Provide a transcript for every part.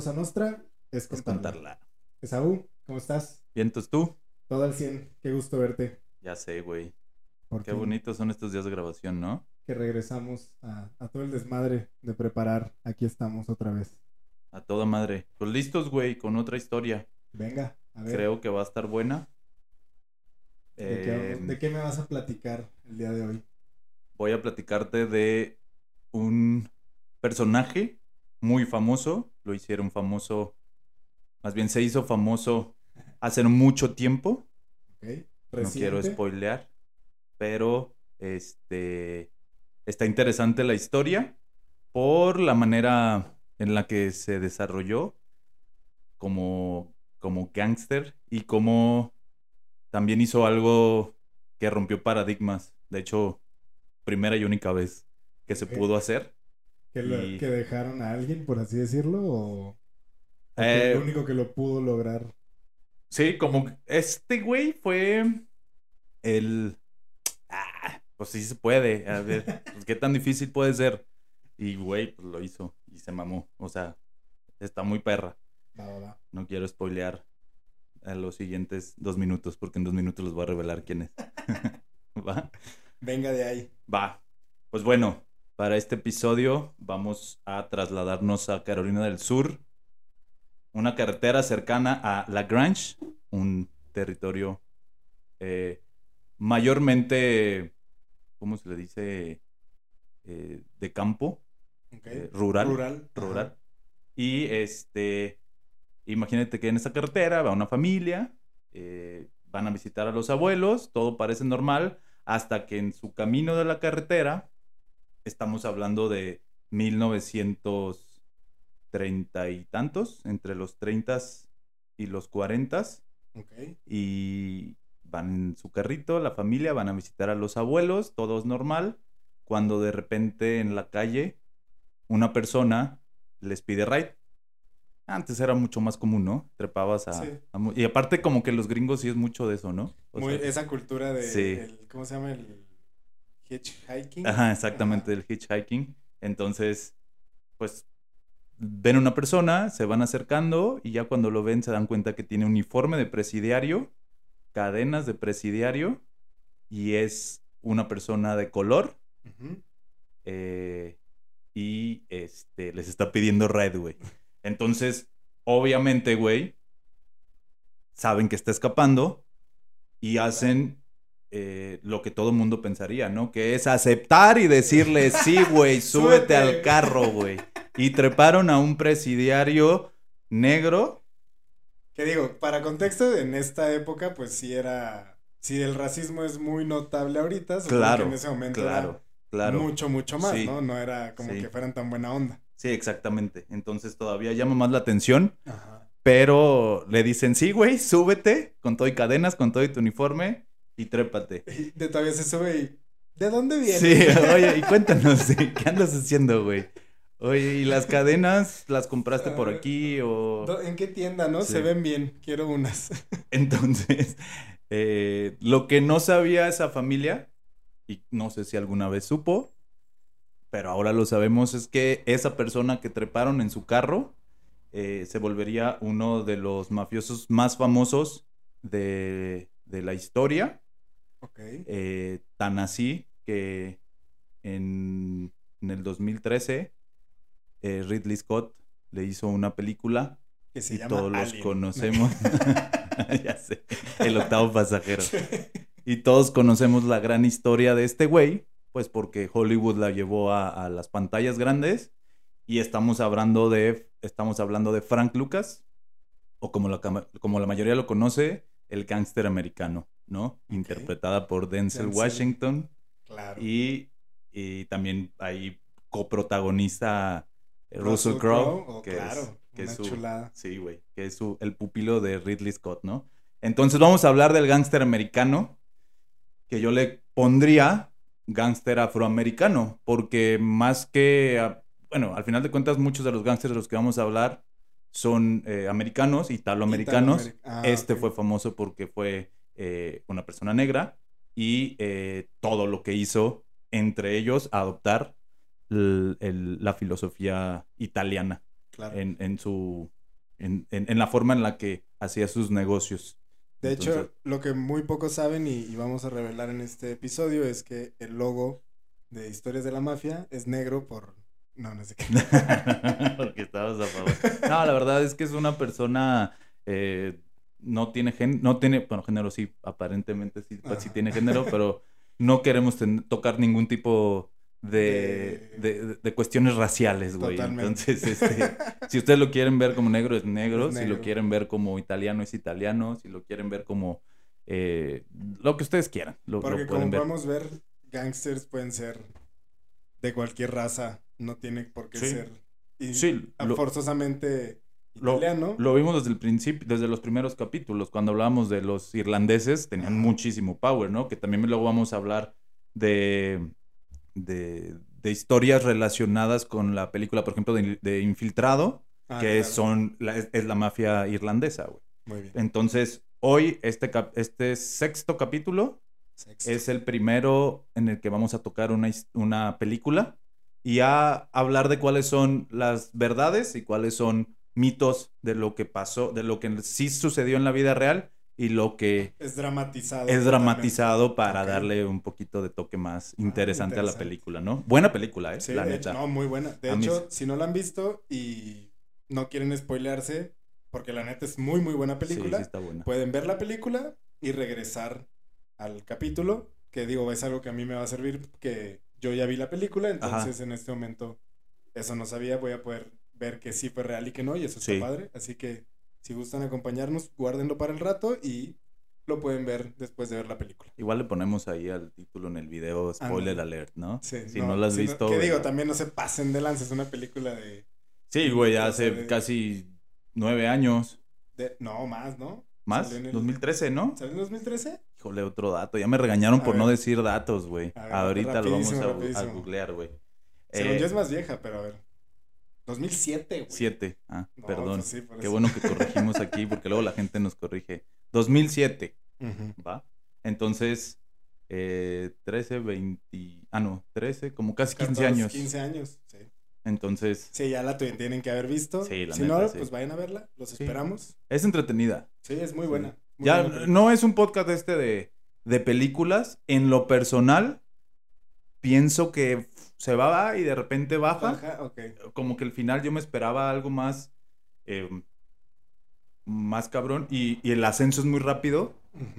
cosa nuestra es Es contarla. Esaú, ¿cómo estás? ¿Vientos tú? Todo al 100, qué gusto verte. Ya sé, güey. Qué bonitos son estos días de grabación, ¿no? Que regresamos a, a todo el desmadre de preparar. Aquí estamos otra vez. A toda madre. Pues listos, güey, con otra historia. Venga, a ver. Creo que va a estar buena. ¿de, qué, Eh, de qué me vas a platicar el día de hoy? voy a platicarte de un personaje muy famoso. Lo hicieron famoso, más bien se hizo famoso hace mucho tiempo. No quiero spoilear, pero este está interesante la historia por la manera en la que se desarrolló como como gángster y como también hizo algo que rompió paradigmas. De hecho, primera y única vez que se pudo hacer. ¿Que, lo- y- que dejaron a alguien, por así decirlo, o, o que Eh, el único que lo pudo lograr. Sí, como este güey fue el... Ah, pues sí se puede. A ver, pues qué tan difícil puede ser. Y güey, pues lo hizo y se mamó. O sea, está muy perra. No quiero spoilear a los siguientes dos minutos porque en dos minutos les voy a revelar quién es. ¿Va? Venga de ahí. Va. Pues bueno, para este episodio vamos a trasladarnos a Carolina del Sur, una carretera cercana a La Grange, un territorio eh, mayormente, ¿cómo se le dice? Eh, de campo, eh, rural. Rural. rural. Ajá. Y este, imagínate que en esta carretera va una familia, van a visitar a los abuelos, todo parece normal, hasta que en su camino de la carretera, estamos hablando de 1930 y tantos, entre los 30 y los 40, Ok. y van en su carrito, la familia, van a visitar a los abuelos, todo es normal, cuando de repente en la calle una persona les pide ride. Antes era mucho más común, ¿no? Trepabas a... Sí. a y aparte como que los gringos sí es mucho de eso, ¿no? O Muy, sea, esa cultura de. Sí. el- ¿Cómo se llama? El hitchhiking. Ajá, exactamente, el hitchhiking. Entonces, pues ven una persona, se van acercando y ya cuando lo ven se dan cuenta que tiene uniforme de presidiario, cadenas de presidiario y es una persona de color eh, y este les está pidiendo red, güey. Entonces, obviamente, güey, saben que está escapando y hacen eh, lo que todo mundo pensaría, ¿no? Que es aceptar y decirle, sí, güey, súbete al carro, güey. Y treparon a un presidiario negro. Que digo, para contexto, en esta época, pues sí era. Si el racismo es muy notable ahorita, Claro, que en ese momento Claro, era claro. mucho, mucho más, Sí. ¿no? No era como Sí. que fueran tan buena onda. Sí, exactamente. Entonces todavía llama más la atención. Ajá. Pero le dicen, sí, güey, súbete con todo y cadenas, con todo y tu uniforme y trépate. Y de todavía se sube y. ¿De dónde viene? Sí, oye, y cuéntanos, sí, ¿qué andas haciendo, güey? Oye, ¿y las cadenas las compraste por aquí o...? ¿En qué tienda, no? Sí. Se ven bien, quiero unas. Entonces, eh, lo que no sabía esa familia, y no sé si alguna vez supo, pero ahora lo sabemos, es que esa persona que treparon en su carro eh, se volvería uno de los mafiosos más famosos de, de la historia. Ok. Eh, tan así que en, en el 2013 eh, Ridley Scott le hizo una película Que se y llama todos los conocemos. ya sé, el octavo pasajero. Y todos conocemos la gran historia de este güey, pues porque Hollywood la llevó a, a las pantallas grandes y estamos hablando de, estamos hablando de Frank Lucas, o como la, como la mayoría lo conoce, el gángster americano, ¿no? Interpretada por Denzel, Denzel. Washington Claro. y, y también hay coprotagonista eh, Russell, Russell Crowe, que claro, es, que es su, chulada. sí, güey, que es su, el pupilo de Ridley Scott, ¿no? Entonces vamos a hablar del gángster americano, que yo le pondría gángster afroamericano, porque más que, a- bueno, al final de cuentas muchos de los gángsters de los que vamos a hablar son eh, americanos, italoamericanos. Italoameric- ah, este fue famoso porque fue eh, una persona negra y eh, todo lo que hizo entre ellos adoptar el- la filosofía italiana Claro. en, en su en, en- en la forma en la que hacía sus negocios. De hecho, lo que muy pocos saben y, y vamos a revelar en este episodio es que el logo de Historias de la Mafia es negro por... No, no sé qué. Porque estabas a favor. No, la verdad es que es una persona eh, no tiene gen, no tiene, bueno, género sí, aparentemente sí, pues, sí tiene género, pero no queremos tocar ningún tipo de, De- de, de cuestiones raciales, güey. Totalmente. Entonces, este, si ustedes lo quieren ver como negro, es negro. Es Si lo quieren ver como italiano, es italiano. Si lo quieren ver como eh, lo que ustedes quieran, lo, lo Porque pueden como ver. podemos ver, gangsters pueden ser de cualquier raza. No tiene por qué Sí. ser y- Sí, lo- forzosamente lo-. Lo vimos desde el principio, desde los primeros capítulos, cuando hablábamos de los irlandeses, tenían muchísimo power, ¿no? Que también luego vamos a hablar de, de, de historias relacionadas con la película, por ejemplo, de, de Infiltrado, Ah, que claro. son la- es, es la mafia irlandesa, güey. Muy bien. Entonces, hoy, este, cap- este sexto capítulo Sexto. es el primero en el que vamos a tocar una, una película y a hablar de cuáles son las verdades y cuáles son mitos de lo que pasó, de lo que sí sucedió en la vida real y lo que Es dramatizado. es dramatizado para darle un poquito de toque más interesante, a la película, ¿no? Buena película, ¿eh? Sí, la de neta. no, muy buena. De A hecho, si no la han visto y no quieren spoilearse, porque la neta es muy, muy buena película, sí está buena. pueden ver la película y regresar al capítulo, que digo, es algo que a mí me va a servir, que yo ya vi la película, entonces en este momento eso no sabía, voy a poder ver que sí fue real y que no, y eso está Sí. padre. Así que si gustan acompañarnos, guárdenlo para el rato y lo pueden ver después de ver la película. Igual le ponemos ahí al título en el video spoiler alert, ¿no? Sí, si no, lo has si visto. que digo, güey. también no se pasen de lanza, es una película de... Sí, güey, hace de- casi nueve años. de no, más, ¿no? Más, el- 2013, ¿no? ¿Salió en 2013? Híjole, otro dato. Ya me regañaron A por ver. no decir datos, güey. Ahorita lo vamos a, a googlear, güey. Según Eh, yo es más vieja, pero a ver. 2007, güey. Siete. Ah, No, perdón. pues sí, Qué eso. bueno que corregimos aquí porque luego la gente nos corrige. 2007, Ujú. ¿va? Entonces, eh, 13, 20... Ah, no, 13, como casi 15 14, años. 15 años, sí. Entonces, Sí, ya la tienen que haber visto. Sí, la si neta, no, sí. pues vayan a verla. Los Sí. esperamos. es entretenida. Sí, es muy buena. muy Ya buena no es un podcast este de, de películas. En lo personal, pienso que se va y de repente baja. Baja, ok. Como que el final yo me esperaba algo más. eh, más cabrón. Y, y el ascenso es muy rápido.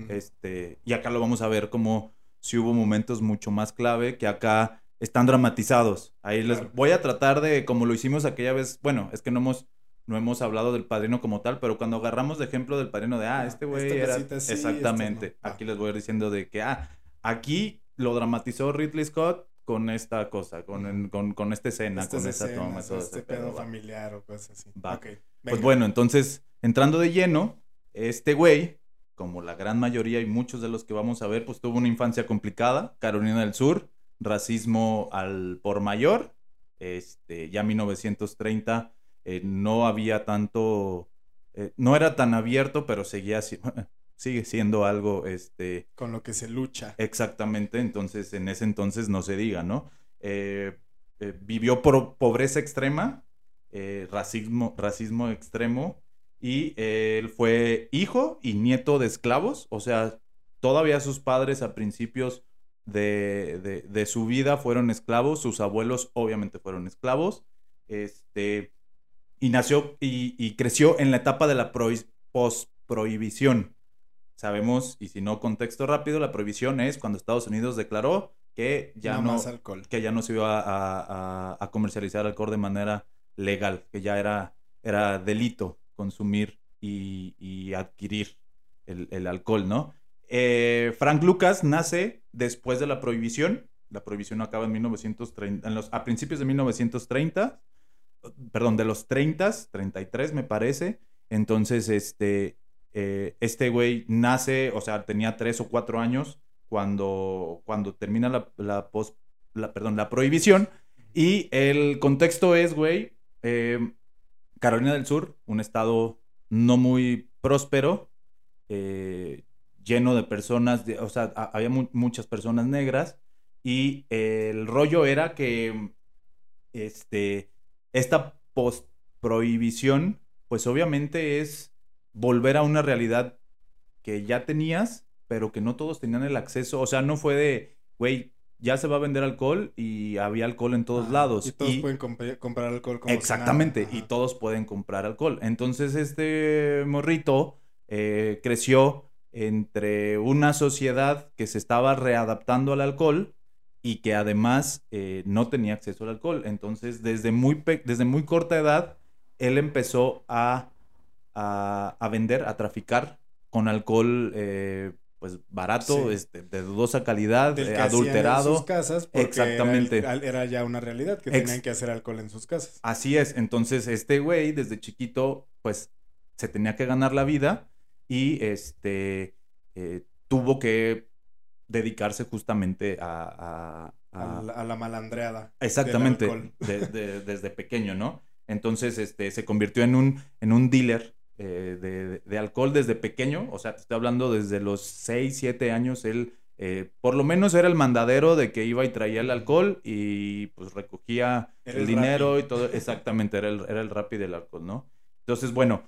Este, y acá lo vamos a ver como si hubo momentos mucho más clave que acá están dramatizados. Ahí les voy a tratar de, como lo hicimos aquella vez, bueno, es que no hemos, no hemos hablado del padrino como tal, pero cuando agarramos de ejemplo del padrino de, ah, Ah, este güey era... sí, Exactamente. esto no. Ah. Aquí les voy a ir diciendo de que, ah, aquí lo dramatizó Ridley Scott con esta cosa, con, en- con, con esta escena, Estas con esta toma, todo este ese pedo familiar o cosas así. Va. Ok, Pues bueno, entonces, entrando de lleno, este güey, como la gran mayoría y muchos de los que vamos a ver, pues tuvo una infancia complicada, Carolina del Sur, racismo al por mayor, este, ya 1930 eh, no había tanto, eh, no era tan abierto, pero seguía, si- sigue siendo algo, este, Con lo que se lucha. Exactamente, entonces en ese entonces no se diga, ¿no? Eh, eh, vivió por pobreza extrema, eh, racismo, racismo extremo, y él fue hijo y nieto de esclavos, o sea, todavía sus padres a principios de, de- de su vida fueron esclavos, sus abuelos obviamente fueron esclavos, este, y nació y, y creció en la etapa de la prohi- posprohibición. Sabemos, y si no, contexto rápido, la prohibición es cuando Estados Unidos declaró que ya no, no, más alcohol. que ya no se iba a, a- a comercializar alcohol de manera legal, que ya era, era delito consumir y, y adquirir el, el alcohol, ¿no? Eh, Frank Lucas nace después de la prohibición. La prohibición acaba en 1930, en los, a principios de 1930, perdón, de los 30, 33 me parece. Entonces, este, eh, este güey nace, o sea, tenía tres o cuatro años cuando, cuando termina la, la, pos- la- perdón, la prohibición. Y el contexto es, güey, eh, Carolina del Sur, un estado no muy próspero, eh, lleno de personas, de- o sea, ha- había mu- muchas personas negras. Y el rollo era que este, esta post-prohibición, pues obviamente es volver a una realidad que ya tenías, pero que no todos tenían el acceso. O sea, no fue de, güey, ya se va a vender alcohol y había alcohol en todos lados. Y todos pueden comprar alcohol como Exactamente, y todos pueden comprar alcohol. Entonces este morrito eh, creció entre una sociedad que se estaba readaptando al alcohol y que además eh, no tenía acceso al alcohol. Entonces, desde muy, desde muy corta edad, él empezó a, a, vender, a traficar con alcohol eh, pues barato, este, de dudosa calidad, eh, adulterado. En sus casas Exactamente. Era, ya una realidad que tenían que hacer alcohol en sus casas. Así es. Entonces, este güey, desde chiquito, pues se tenía que ganar la vida y este eh, tuvo que dedicarse justamente a, a, la, malandreada. Exactamente. desde pequeño, ¿no? Entonces, este, se convirtió en un, en un dealer eh, de, alcohol desde pequeño, o sea, te estoy hablando desde los 6, 7 años, él eh, por lo menos era el mandadero de que iba y traía el alcohol y pues recogía el, dinero y todo, exactamente, era el, era el rap del alcohol, ¿no? Entonces, bueno,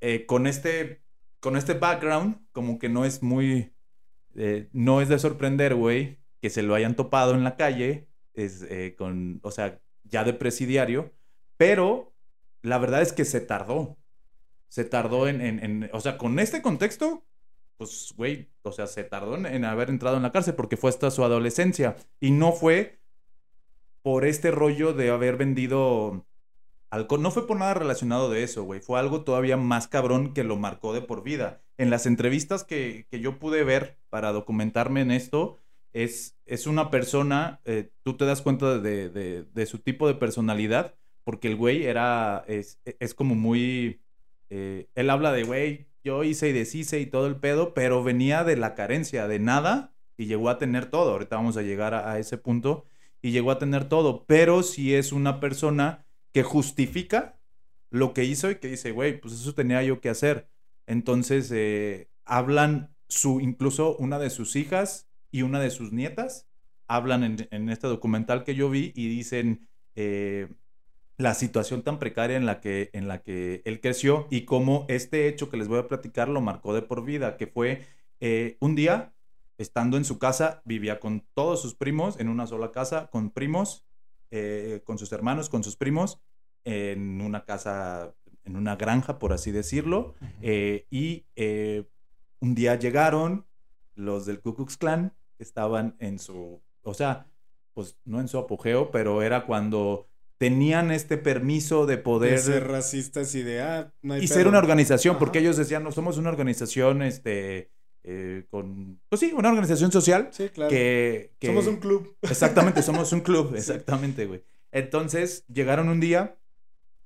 eh, con, este, con este background, como que no es muy, no es de sorprender, güey, que se lo hayan topado en la calle, es con, o sea, ya de presidiario, pero la verdad es que se tardó se tardó en, o sea, con este contexto, pues, güey, o sea, se tardó en, haber entrado en la cárcel porque fue hasta su adolescencia y no fue por este rollo de haber vendido alcohol, no fue por nada relacionado de eso, güey, fue algo todavía más cabrón que lo marcó de por vida. En las entrevistas que, yo pude ver para documentarme en esto, es, es una persona, eh, tú te das cuenta de, de, su tipo de personalidad, porque el güey era, es, es como muy eh, él habla de, güey, yo hice y deshice y todo el pedo, pero venía de la carencia, de nada, y llegó a tener todo. Ahorita vamos a llegar a, ese punto, y llegó a tener todo, pero si es una persona que justifica lo que hizo y que dice, güey, pues eso tenía yo que hacer. Entonces, eh, hablan su, incluso una de sus hijas y una de sus nietas, hablan en, este documental que yo vi y dicen, eh, la situación tan precaria en la que, en la que él creció y cómo este hecho que les voy a platicar lo marcó de por vida, que fue eh, un día, estando en su casa, vivía con todos sus primos en una sola casa, con primos, eh, con sus hermanos, con sus primos, en una casa, en una granja, por así decirlo, eh, y un día llegaron los del Ku Klux Klan, estaban en su, o sea, pues no en su apogeo, pero era cuando tenían este permiso de poder... ser racistas y de, ah, no hay Y ser una organización, porque ellos decían, no, somos una organización, este, eh, con, pues sí, una organización social. Sí, claro. Que, somos un club. Exactamente, somos un club, exactamente, güey. Entonces, llegaron un día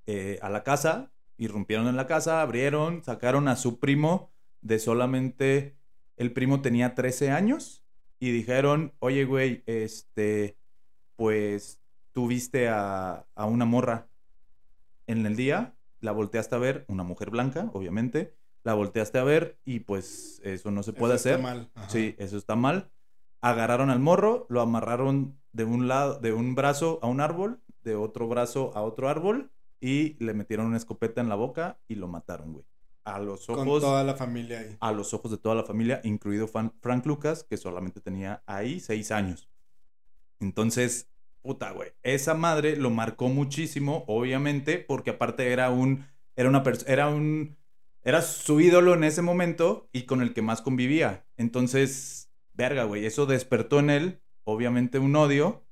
eh, a la casa, irrumpieron en la casa, abrieron, sacaron a su primo de solamente, el primo tenía 13 años, y dijeron, oye, güey, este, pues tuviste a, a una morra en el día, la volteaste a ver, una mujer blanca, obviamente, la volteaste a ver y pues eso no se puede hacer. Está mal. Sí, eso está mal. Agarraron al morro, lo amarraron de un lado, de un brazo a un árbol, de otro brazo a otro árbol y le metieron una escopeta en la boca y lo mataron, güey. A los ojos. Con toda la familia ahí. A los ojos de toda la familia, incluido Frank Lucas, que solamente tenía ahí seis años. Entonces, puta, güey. Esa madre lo marcó muchísimo, obviamente, porque aparte era un, era una era un, era su ídolo en ese momento y con el que más convivía. Entonces, verga, güey, eso despertó en él, obviamente, un odio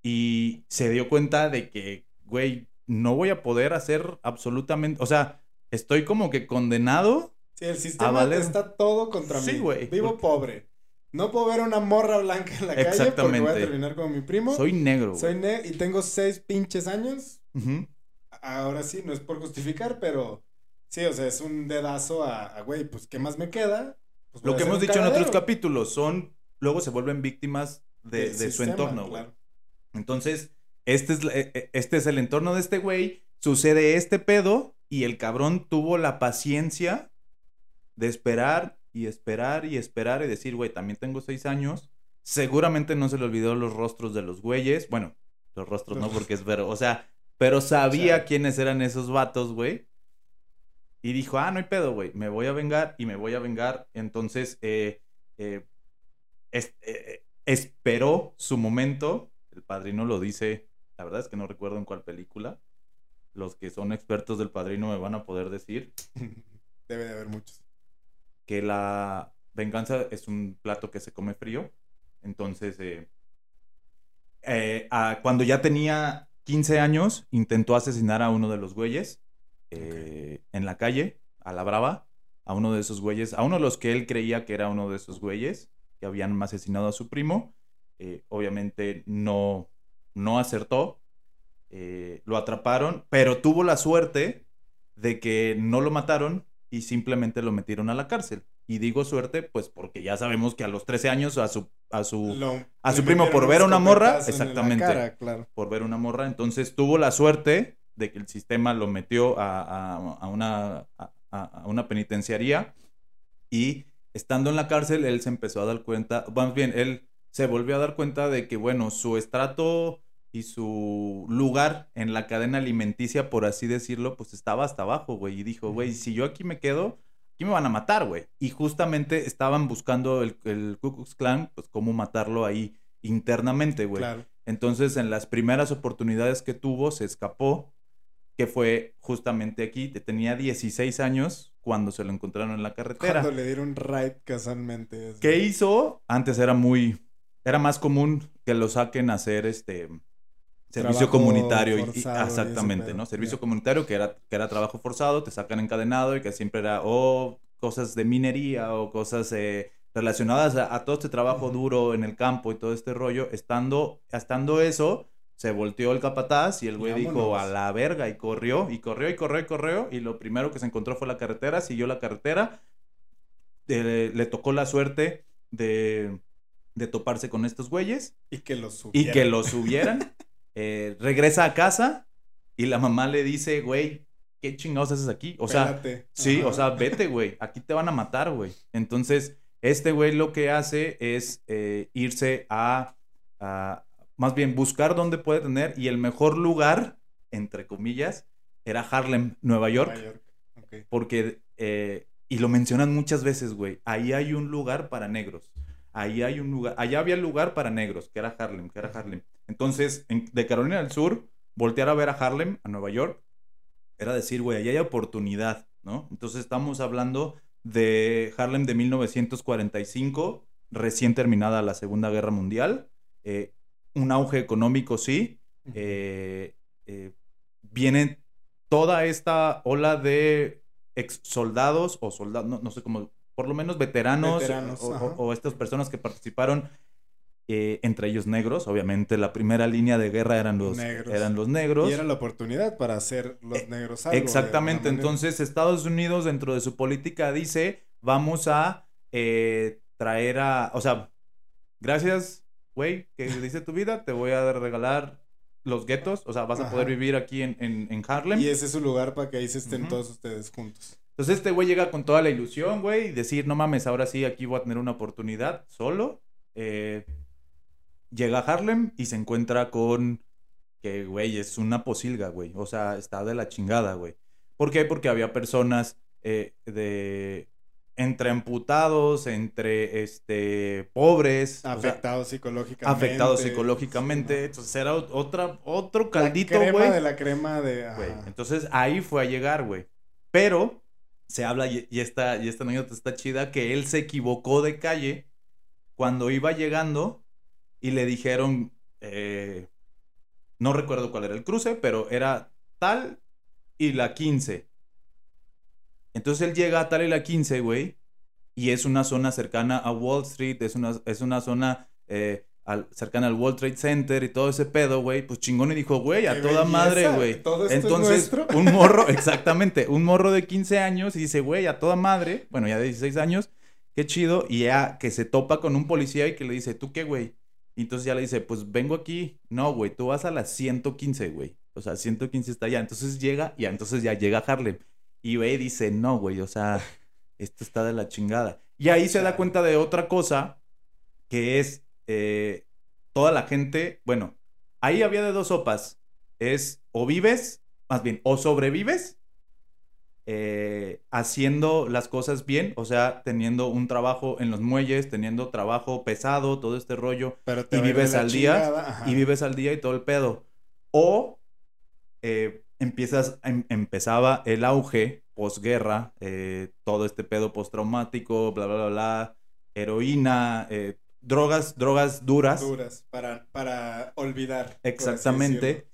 y se dio cuenta de que, güey, no voy a poder hacer absolutamente, o sea, estoy como que condenado. Sí, el sistema está todo contra mí. güey. Vivo pobre. No puedo ver una morra blanca en la calle porque voy a terminar con mi primo. Soy negro. Soy negro y tengo seis pinches años. Ahora sí, no es por justificar, pero sí, o sea, es un dedazo a, güey, pues, ¿qué más me queda? Pues, Lo que hemos dicho en otros capítulos son, luego se vuelven víctimas de, su entorno, güey. Entonces, este es, e, e, este es el entorno de este güey, sucede este pedo y el cabrón tuvo la paciencia de esperar y esperar y esperar y decir, güey, también tengo seis años. Seguramente no se le olvidó los rostros de los güeyes. Bueno, los rostros, ¿no? Porque es vero. O sea, pero sabía quiénes eran esos vatos, güey. Y dijo, ah, no hay pedo, güey. Me voy a vengar y me voy a vengar. Entonces, eh, eh, eh, esperó su momento. El padrino lo dice. La verdad es que no recuerdo en cuál película. Los que son expertos del padrino me van a poder decir. Debe de haber muchos. Que la venganza es un plato que se come frío. Entonces, cuando ya tenía 15 años, intentó asesinar a uno de los güeyes eh, en la calle, a la brava, a uno de esos güeyes, a uno de los que él creía que era uno de esos güeyes que habían asesinado a su primo. Eh, obviamente no, no acertó, eh, lo atraparon, pero tuvo la suerte de que no lo mataron y simplemente lo metieron a la cárcel. Y digo suerte, pues porque ya sabemos que a los 13 años a su, a su, a su primo por ver una morra, exactamente, por ver una morra, entonces tuvo la suerte de que el sistema lo metió a, una, a, una penitenciaría y estando en la cárcel él se empezó a dar cuenta, más bien, él se volvió a dar cuenta de que, bueno, su estrato y su lugar en la cadena alimenticia, por así decirlo, pues estaba hasta abajo, güey. Y dijo, güey, si yo aquí me quedo, aquí me van a matar, güey. Y justamente estaban buscando el, el Ku Klux Klan, pues cómo matarlo ahí internamente, güey. Entonces, en las primeras oportunidades que tuvo, se escapó que fue justamente aquí. Tenía 16 años cuando se lo encontraron en la carretera. Cuando le dieron ride casualmente. ¿Qué hizo? Antes era muy... Era más común que lo saquen a hacer este... Servicio comunitario. Y, exactamente, ¿no? Servicio comunitario que era, que era trabajo forzado, te sacan encadenado y que siempre era o cosas de minería o cosas eh, relacionadas a, todo este trabajo duro en el campo y todo este rollo. Estando, estando eso, se volteó el capataz y el güey dijo a la verga y corrió y corrió y corrió y corrió y lo primero que se encontró fue la carretera, siguió la carretera, le tocó la suerte de, de, toparse con estos güeyes. Y que los subieran. Y que los subieran. Eh, regresa a casa y la mamá le dice, güey, ¿qué chingados haces aquí? O sea, sí, o sea, vete, güey, aquí te van a matar, güey. Entonces, este güey lo que hace es eh, irse a, a más bien buscar dónde puede tener y el mejor lugar, entre comillas, era Harlem, Nueva York. Porque, eh, y lo mencionan muchas veces, güey, ahí hay un lugar para negros. Ahí hay un lugar, allá había lugar para negros, que era Harlem, que era Harlem. Entonces, de Carolina del Sur, voltear a ver a Harlem, a Nueva York, era decir, güey, allá hay oportunidad, ¿no? Entonces estamos hablando de Harlem de 1945, recién terminada la Segunda Guerra Mundial. Eh, un auge económico, sí. Eh, eh, viene toda esta ola de ex soldados o soldados, no, sé cómo, por lo menos veteranos, o, estas personas que participaron, eh, entre ellos negros, obviamente la primera línea de guerra eran los negros. Eran los negros. Y era la oportunidad para hacer los negros algo. Exactamente, entonces Estados Unidos dentro de su política dice, vamos a traer a, o sea, gracias güey, que dice tu vida, te voy a regalar los guetos, o sea, vas a poder vivir aquí en, en, Harlem. Y ese es su lugar para que ahí se estén todos ustedes juntos. Entonces este güey llega con toda la ilusión, güey, y decir, no mames, ahora sí, aquí voy a tener una oportunidad solo. Eh, llega a Harlem y se encuentra con que, güey, es una posilga, güey. O sea, está de la chingada, güey. ¿Por qué? Porque había personas eh, de entre amputados, entre este pobres, afectados psicológicamente, afectados psicológicamente, entonces era otra otro caldito, güey. crema de la crema de, Entonces ahí fue a llegar, güey. Pero se habla y, esta y esta anécdota está chida que él se equivocó de calle cuando iba llegando y le dijeron eh, no recuerdo cuál era el cruce, pero era tal y la 15. Entonces él llega a tal y la 15, güey, y es una zona cercana a Wall Street, es una, es una zona eh, cercana al World Trade Center y todo ese pedo, güey, pues chingón y dijo, güey, a toda madre, güey. Entonces, un morro, exactamente, un morro de 15 años y dice, güey, a toda madre, bueno, ya de 16 años, qué chido, y ya que se topa con un policía y que le dice, ¿tú qué, güey? Y entonces ya le dice, pues vengo aquí, no, güey, tú vas a las 115, güey. O sea, 115 está allá. Entonces llega, y entonces ya llega a Harlem. Y ve y dice, no, güey, o sea, esto está de la chingada. Y ahí se da cuenta de otra cosa, que es eh, toda la gente, bueno, ahí había de dos sopas. Es o vives, más bien, o sobrevives eh, haciendo las cosas bien, o sea, teniendo un trabajo en los muelles, teniendo trabajo pesado, todo este rollo, y vives al día, y vives al día y todo el pedo. O eh, empiezas, em, empezaba el auge posguerra, eh, todo este pedo postraumático, bla, bla, bla, bla, heroína, drogas, drogas duras. Duras, para, para olvidar. Exactamente.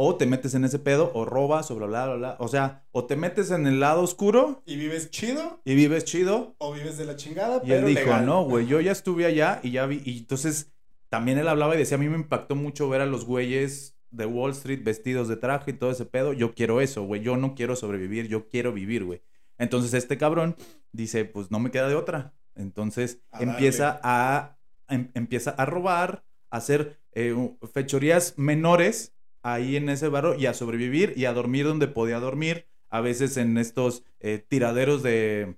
O te metes en ese pedo, o robas, o bla, bla, bla, bla. O sea, o te metes en el lado oscuro. Y vives chido. Y vives chido. O vives de la chingada, y él dijo, no, güey, yo ya estuve allá y ya vi. Y entonces, también él hablaba y decía, a mí me impactó mucho ver a los güeyes de Wall Street vestidos de traje y todo ese pedo. Yo quiero eso, güey. Yo no quiero sobrevivir, yo quiero vivir, güey. Entonces, este cabrón dice, pues no me queda de otra. Entonces, empieza a, em, empieza a robar, a hacer eh, fechorías menores ahí en ese barro y a sobrevivir y a dormir donde podía dormir, a veces en estos eh, tiraderos de,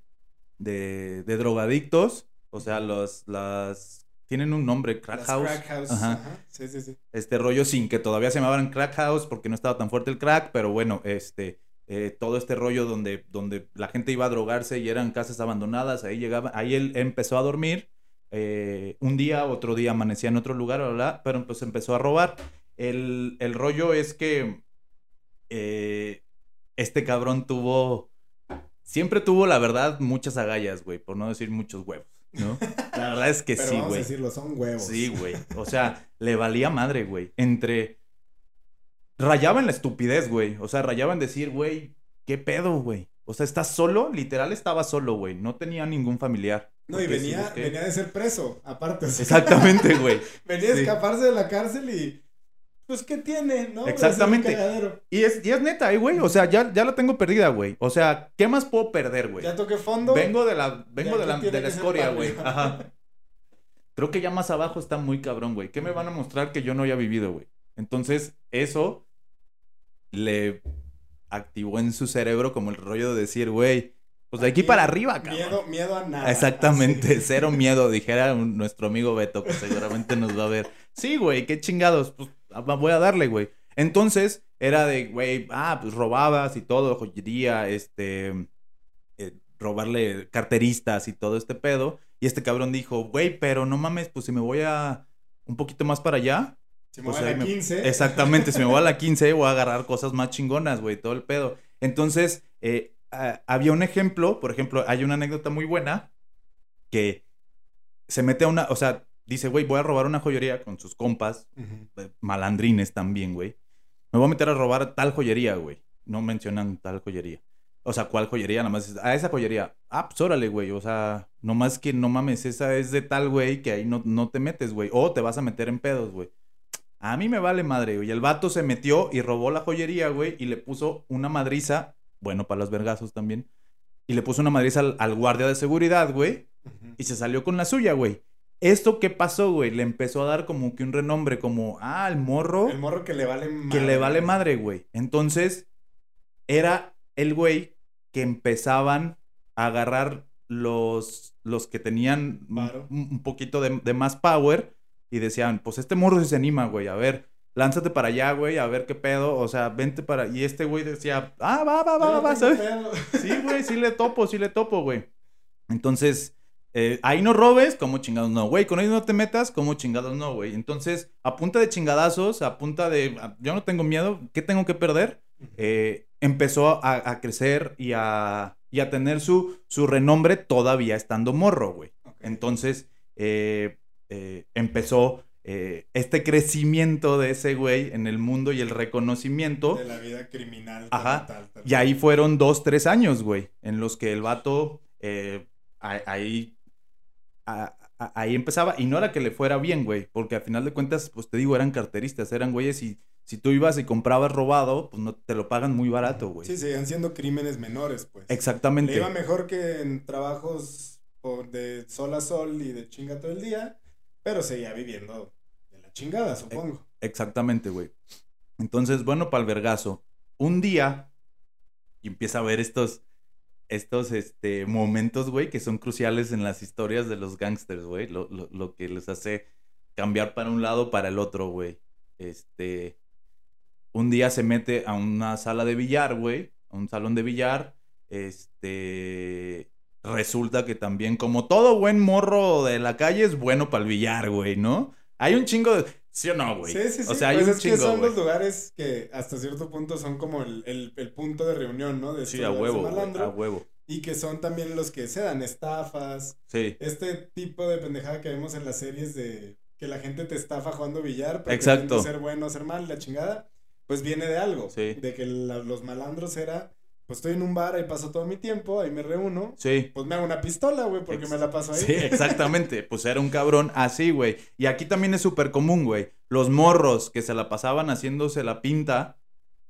de, drogadictos, o sea, los, las... Tienen un nombre, crack house. Crack house. Ajá. Sí, sí, sí. Este rollo sin que todavía se llamaban crack house porque no estaba tan fuerte el crack, pero bueno, este, eh, todo este rollo donde, donde la gente iba a drogarse y eran casas abandonadas, ahí llegaba, ahí él empezó a dormir, eh, un día, otro día amanecía en otro lugar, bla, pero pues empezó a robar. El, rollo es que eh, este cabrón tuvo, siempre tuvo, la verdad, muchas agallas, güey, por no decir muchos huevos, ¿no? La verdad es que sí, güey. Vamos a decirlo, son huevos. Sí, güey. O sea, le valía madre, güey. Entre... Rayaba en la estupidez, güey. O sea, rayaba en decir, güey, ¿qué pedo, güey? O sea, estás solo, literal estaba solo, güey. No tenía ningún familiar. No, y venía, venía de ser preso, aparte. Exactamente, güey. venía a escaparse de la cárcel y pues, ¿qué tiene, no? Exactamente. Y es, y es neta, ¿eh, güey. O sea, ya, ya la tengo perdida, güey. O sea, ¿qué más puedo perder, güey? Ya toqué fondo. Vengo de la, vengo de la, de la escoria, güey. Ajá. Creo que ya más abajo está muy cabrón, güey. ¿Qué me van a mostrar que yo no haya vivido, güey? Entonces, eso le activó en su cerebro como el rollo de decir, güey, pues de aquí para arriba, cabrón. Miedo, miedo a nada. Exactamente, cero miedo, dijera nuestro amigo Beto, que seguramente nos va a ver. Sí, güey, qué chingados. Pues Ah, voy a darle, güey. Entonces, era de, güey, ah, pues robabas y todo, joyería, este, eh, robarle carteristas y todo este pedo. Y este cabrón dijo, güey, pero no mames, pues si me voy a un poquito más para allá. Si me voy pues, a la 15. Exactamente, si me voy a la 15, voy a agarrar cosas más chingonas, güey, todo el pedo. Entonces, eh, había un ejemplo, por ejemplo, hay una anécdota muy buena que se mete a una, o sea, dice, güey, voy a robar una joyería con sus compas, eh, malandrines también, güey. Me voy a meter a robar tal joyería, güey. No mencionan tal joyería. O sea, ¿cuál joyería? Nada más, a esa joyería. Ah, pues órale, güey. O sea, nomás que no mames, esa es de tal, güey, que ahí no, no te metes, güey. O te vas a meter en pedos, güey. A mí me vale madre, güey. El vato se metió y robó la joyería, güey, y le puso una madriza, bueno, para los vergazos también, y le puso una madriza al, guardia de seguridad, güey, y se salió con la suya, güey. ¿Esto qué pasó, güey? Le empezó a dar como que un renombre, como, ah, el morro. El morro que le vale madre. Que le vale madre, güey. Entonces, era el güey que empezaban a agarrar los, los que tenían un, poquito de, más power y decían, pues este morro se anima, güey, a ver, lánzate para allá, güey, a ver qué pedo, o sea, vente para... Y este güey decía, ah, va, va, va, va, ¿sabes? Sí, güey, sí le topo, sí le topo, güey. Entonces, eh, ahí no robes, como chingados no, güey. Con ellos no te metas, como chingados no, güey. Entonces, a punta de chingadazos, a punta de. yo no tengo miedo, ¿qué tengo que perder? Eh, empezó a, crecer y a, y a tener su, su renombre todavía estando morro, güey. Entonces, eh, empezó este crecimiento de ese güey en el mundo y el reconocimiento. De la vida criminal. Ajá. Y ahí fueron dos, tres años, güey, en los que el vato. ahí ahí empezaba. Y no era que le fuera bien, güey. Porque al final de cuentas, pues te digo, eran carteristas, eran güeyes y si tú ibas y comprabas robado, pues no te lo pagan muy barato, güey. Sí, seguían siendo crímenes menores, pues. Exactamente. Le iba mejor que en trabajos de sol a sol y de chinga todo el día, pero seguía viviendo de la chingada, supongo. Exactamente, güey. Entonces, bueno, para el vergazo. Un día, y empieza a ver estos, estos este, momentos, güey, que son cruciales en las historias de los gangsters, güey. Lo, lo, lo, que les hace cambiar para un lado para el otro, güey. este, un día se mete a una sala de billar, güey, a un salón de billar, este, resulta que también, como todo buen morro de la calle, es bueno para el billar, güey, ¿no? Hay un chingo de... ¿Sí o no, güey? Sí, sí, sí. O sea, hay pues un es que son los lugares que hasta cierto punto son como el, punto de reunión, ¿no? De sí, a huevo, a huevo. Y que son también los que se dan estafas. Sí. Este tipo de pendejada que vemos en las series de que la gente te estafa jugando billar, pero ser bueno ser mal, la chingada, pues viene de algo. Sí. De que los malandros era pues estoy en un bar, ahí paso todo mi tiempo, ahí me reúno. Sí. Pues me hago una pistola, güey, porque me la paso ahí. Sí, exactamente. pues era un cabrón así, güey. Y aquí también es súper común, güey. Los morros que se la pasaban haciéndose la pinta,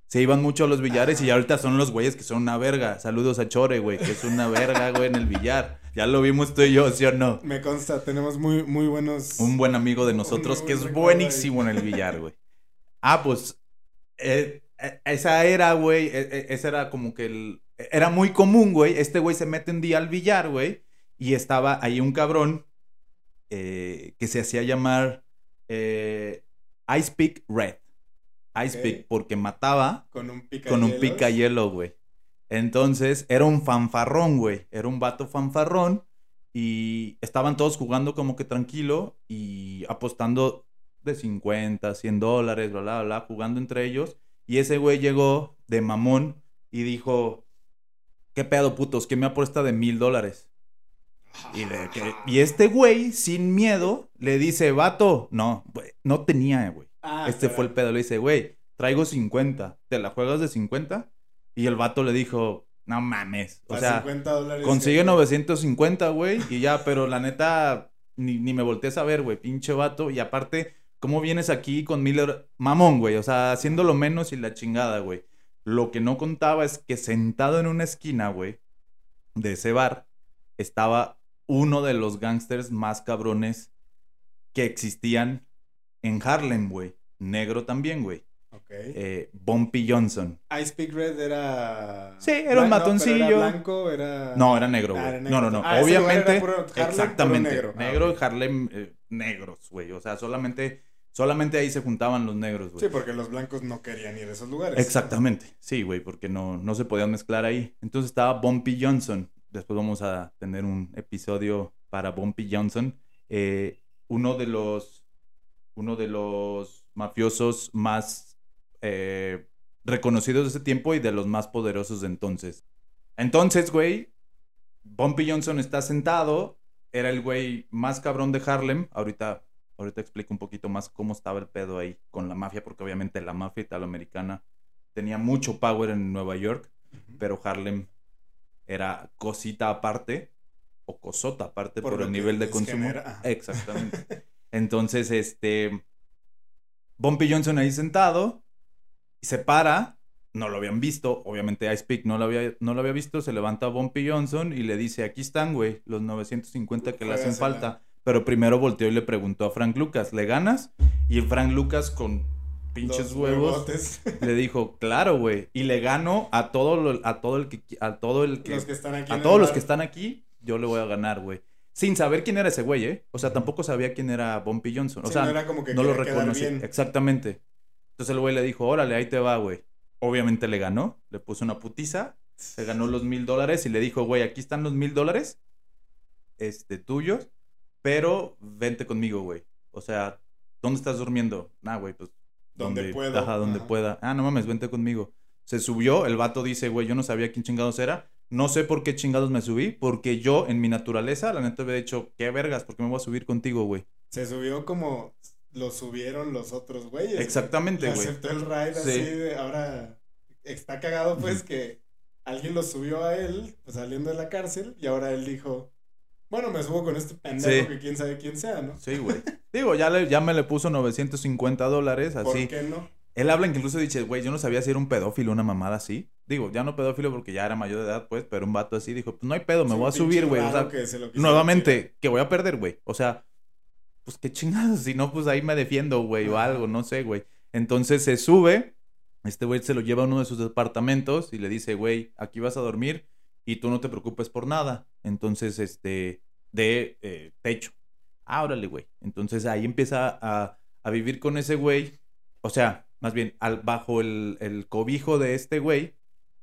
se iban mucho a los billares y ahorita son los güeyes que son una verga. Saludos a Chore, güey, que es una verga, güey, en el billar. Ya lo vimos tú y yo, ¿sí o no? Me consta, tenemos muy, muy buenos... Un buen amigo de nosotros que es buenísimo en el billar, güey. Ah, pues... Eh, esa era, güey, e, e, esa era como que el... Era muy común, güey. Este güey se mete un día al billar, güey. Y estaba ahí un cabrón eh, que se hacía llamar eh, Ice Pick Red. Ice Pick, porque mataba con un con un picayelo, güey. Entonces, era un fanfarrón, güey. Era un vato fanfarrón. Y estaban todos jugando como que tranquilo y apostando de 50, 100 dólares, bla, bla, bla, jugando entre ellos. Y ese güey llegó de mamón y dijo, ¿qué pedo, putos? ¿Qué me apuesta de mil dólares? Y, y, este güey, sin miedo, le dice, vato, no, no tenía, güey. Ah, este fue el pedo, le dice, güey, traigo 50, ¿te la juegas de 50? Y el vato le dijo, no mames. O sea, consigue 950, güey, y ya, pero la neta, ni, ni me volteé a ver, güey, pinche vato. Y aparte, ¿Cómo vienes aquí con Miller? Mamón, güey. O sea, haciendo menos y la chingada, güey. Lo que no contaba es que sentado en una esquina, güey, de ese bar, estaba uno de los gángsters más cabrones que existían en Harlem, güey. Negro también, güey. Ok. Eh, Bumpy Johnson. Ice Peak Red era. Sí, era un matoncillo. era blanco, era. No, era negro, ah, güey. no, no, no. Ah, Obviamente. Harlem, exactamente. negro. Negro, ah, Harlem, eh, negros, güey. O sea, solamente Solamente ahí se juntaban los negros, güey. Sí, porque los blancos no querían ir a esos lugares. Exactamente. Sí, güey, porque no, no se podían mezclar ahí. Entonces estaba Bumpy Johnson. Después vamos a tener un episodio para Bumpy Johnson. Eh, uno de los. Uno de los mafiosos más eh, reconocidos de ese tiempo y de los más poderosos de entonces. Entonces, güey, Bumpy Johnson está sentado. Era el güey más cabrón de Harlem. Ahorita Ahorita explico un poquito más cómo estaba el pedo ahí con la mafia, porque obviamente la mafia italoamericana tenía mucho power en Nueva York, pero Harlem era cosita aparte o cosota aparte por, el nivel de consumo. Exactamente. Entonces, este Bumpy Johnson ahí sentado se para, no lo habían visto, obviamente Ice Peak no lo había no lo había visto, se levanta Bumpy Johnson y le dice, "Aquí están, güey, los 950 que le hacen falta." Pero primero volteó y le preguntó a Frank Lucas, ¿le ganas? Y Frank Lucas con pinches huevos le dijo, claro, güey. Y le gano a todo, a todo el que, a todo el que, están aquí a todos los que están aquí, yo le voy a ganar, güey. Sin saber quién era ese güey, ¿eh? O sea, tampoco sabía quién era Bumpy Johnson. O sea, no, era como que no lo reconocí. Exactamente. Entonces el güey le dijo, órale, ahí te va, güey. Obviamente le ganó, le puso una putiza, se ganó los mil dólares y le dijo, güey, aquí están los mil dólares, este, tuyos pero vente conmigo, güey. O sea, ¿dónde estás durmiendo? Ah, güey, pues. Donde, pueda. Ajá, donde pueda. Ah, no mames, vente conmigo. Se subió, el vato dice, güey, yo no sabía quién chingados era. No sé por qué chingados me subí, porque yo en mi naturaleza, la neta, había dicho, qué vergas, ¿por qué me voy a subir contigo, güey? Se subió como lo subieron los otros güeyes. Exactamente, güey. Aceptó el ride así de ahora. Está cagado, pues, que alguien lo subió a él, pues, saliendo de la cárcel, y ahora él dijo, bueno, me subo con este pendejo que quién sabe quién sea, ¿no? Sí, güey. Digo, ya, le, ya me le puso 950 dólares, así. ¿Por qué no? Él habla incluso dice, güey, yo no sabía si era un pedófilo, una mamada así. Digo, ya no pedófilo porque ya era mayor de edad, pues, pero un vato así dijo, pues no hay pedo, me voy a subir, güey. O sea, nuevamente, que voy a perder, güey. O sea, pues qué chingados, si no, pues ahí me defiendo, güey, o algo, no sé, güey. Entonces se sube, este güey se lo lleva a uno de sus departamentos y le dice, güey, aquí vas a dormir y tú no te preocupes por nada. Entonces, este, de eh, techo. Ah, órale, güey. Entonces ahí empieza a, a vivir con ese güey o sea, más bien, al, bajo el, el cobijo de este güey,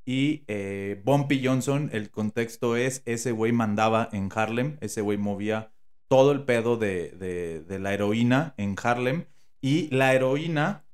y eh, Bumpy Johnson, el contexto es, ese güey mandaba en Harlem, ese güey movía todo el pedo de, de, la heroína en Harlem. Y la heroína,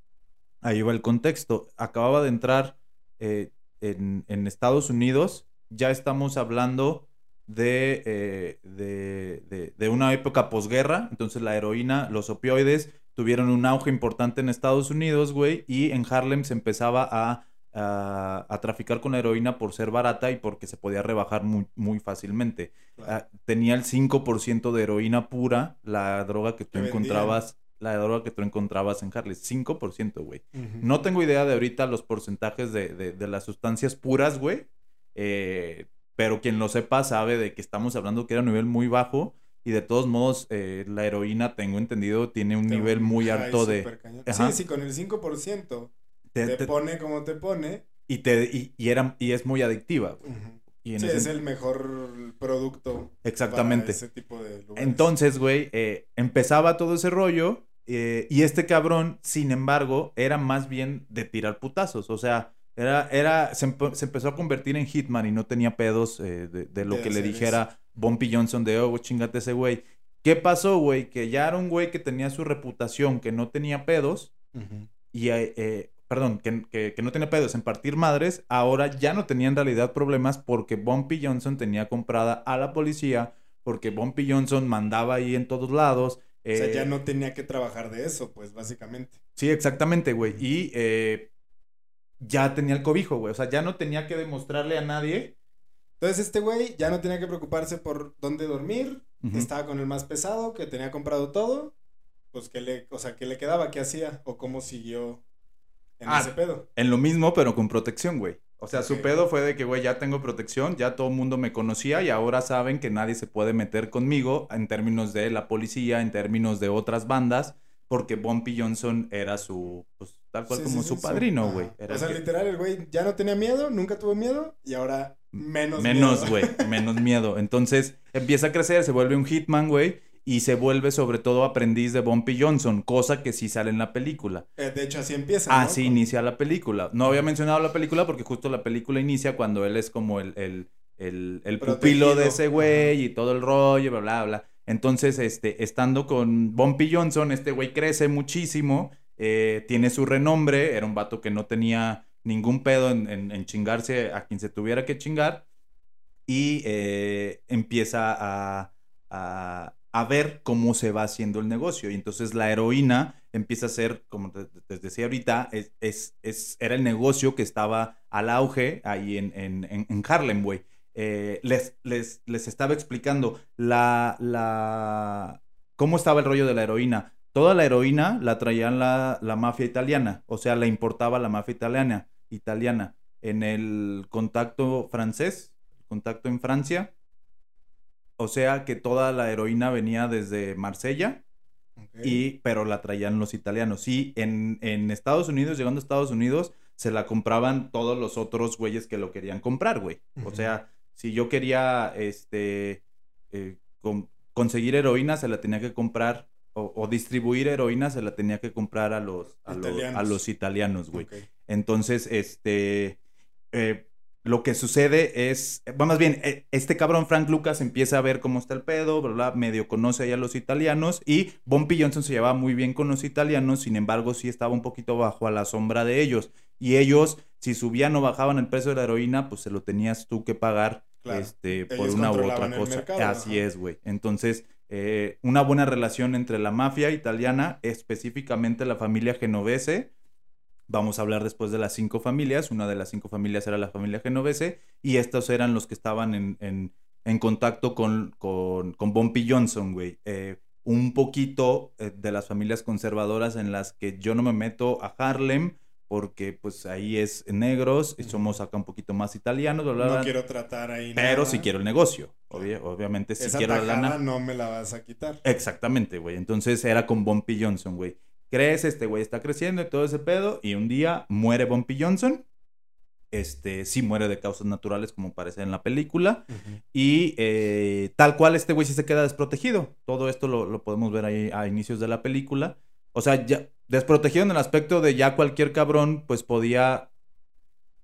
ahí va el contexto, acababa de entrar eh, en, en, Estados Unidos, ya estamos hablando de, eh, de, de una época posguerra, entonces la heroína, los opioides tuvieron un auge importante en Estados Unidos, güey, y en Harlem se empezaba a a, traficar con heroína por ser barata y porque se podía rebajar muy, muy fácilmente. Ah, tenía el 5% de heroína pura, la droga que tú encontrabas, la droga que tú encontrabas en Harley. 5%, güey. No tengo idea de ahorita los porcentajes de, las sustancias puras, güey. Eh, pero quien lo sepa sabe de que estamos hablando que era un nivel muy bajo. Y de todos modos, eh, la heroína, tengo entendido, tiene un nivel muy alto de... Sí, sí, con el 5% te, pone como te pone. Y, te, y, era, y es muy adictiva. y sí, es el mejor producto. Exactamente. ese tipo de lugares. Entonces, güey, eh, empezaba todo ese rollo. Eh, y este cabrón, sin embargo, era más bien de tirar putazos. O sea, era, era, se, empezó a convertir en Hitman y no tenía pedos eh, de, lo que le dijera Bumpy Johnson de, oh, chingate ese güey. ¿Qué pasó, güey? Que ya era un güey que tenía su reputación, que no tenía pedos. Y eh, perdón, que, no tenía pedos en partir madres, ahora ya no tenía en realidad problemas porque Bumpy Johnson tenía comprada a la policía, porque Bumpy Johnson mandaba ahí en todos lados. o sea, ya eh, no tenía que trabajar de eso, pues, básicamente. Sí, exactamente, güey. Y eh, ya tenía el cobijo, güey. O sea, ya no tenía que demostrarle a nadie. Entonces, este güey ya no tenía que preocuparse por dónde dormir. Estaba con el más pesado, que tenía comprado todo. Pues, que le, o sea, ¿qué le quedaba? ¿Qué hacía? ¿O cómo siguió en ah, ese pedo. En lo mismo, pero con protección, güey. O sea, su pedo fue de que, güey, ya tengo protección, ya todo el mundo me conocía y ahora saben que nadie se puede meter conmigo en términos de la policía, en términos de otras bandas, porque Bumpy Johnson era su, pues, tal cual como su padrino, güey. O sea, literal, el güey ya no tenía miedo, nunca tuvo miedo y ahora menos, menos miedo. Menos, güey, menos miedo. Entonces empieza a crecer, se vuelve un hitman, güey y se vuelve sobre todo aprendiz de Bumpy Johnson, cosa que sí sale en la película. Eh, de hecho, así empieza. Así inicia la película. No había mencionado la película porque justo la película inicia cuando él es como el, el, el, el pupilo de ese güey y todo el rollo, bla, bla, bla. Entonces, este, estando con Bumpy Johnson, este güey crece muchísimo, eh, tiene su renombre, era un vato que no tenía ningún pedo en, chingarse a quien se tuviera que chingar y eh, empieza a, a, ver cómo se va haciendo el negocio. Y entonces la heroína empieza a ser, como te, decía ahorita, es, es, era el negocio que estaba al auge ahí en, en Harlem, güey. Eh, les, les, les, estaba explicando la, la, cómo estaba el rollo de la heroína. Toda la heroína la traían la, la mafia italiana, o sea, la importaba la mafia italiana, italiana. En el contacto francés, contacto en Francia, o sea que toda la heroína venía desde Marsella, y, pero la traían los italianos. Sí, en, en, Estados Unidos, llegando a Estados Unidos, se la compraban todos los otros güeyes que lo querían comprar, güey. O sea, si yo quería este, eh, conseguir heroína, se la tenía que comprar, o, distribuir heroína, se la tenía que comprar a los, a los, italianos, güey. Entonces, este... Eh, lo que sucede es, más bien, este cabrón Frank Lucas empieza a ver cómo está el pedo, ¿verdad? medio conoce ahí a los italianos y Bumpy Johnson se llevaba muy bien con los italianos, sin embargo sí estaba un poquito bajo a la sombra de ellos. Y ellos, si subían o bajaban el precio de la heroína, pues se lo tenías tú que pagar este, por una u otra cosa. Así es, güey. Entonces, eh, una buena relación entre la mafia italiana, específicamente la familia genovese, Vamos a hablar después de las cinco familias. Una de las cinco familias era la familia genovese y estos eran los que estaban en, en, contacto con, con, con Bumpy Johnson, güey. Eh, un poquito eh, de las familias conservadoras en las que yo no me meto a Harlem porque pues ahí es negros y somos acá un poquito más italianos. No quiero tratar ahí Pero si quiero el negocio. obviamente si quiero la lana. no me la vas a quitar. Exactamente, güey. Entonces era con Bumpy Johnson, güey crece, este güey está creciendo y todo ese pedo, y un día muere Bumpy Johnson. Este, sí muere de causas naturales, como parece en la película. Y eh, tal cual, este güey sí se queda desprotegido. Todo esto lo, podemos ver ahí a inicios de la película. O sea, ya desprotegido en el aspecto de ya cualquier cabrón, pues podía.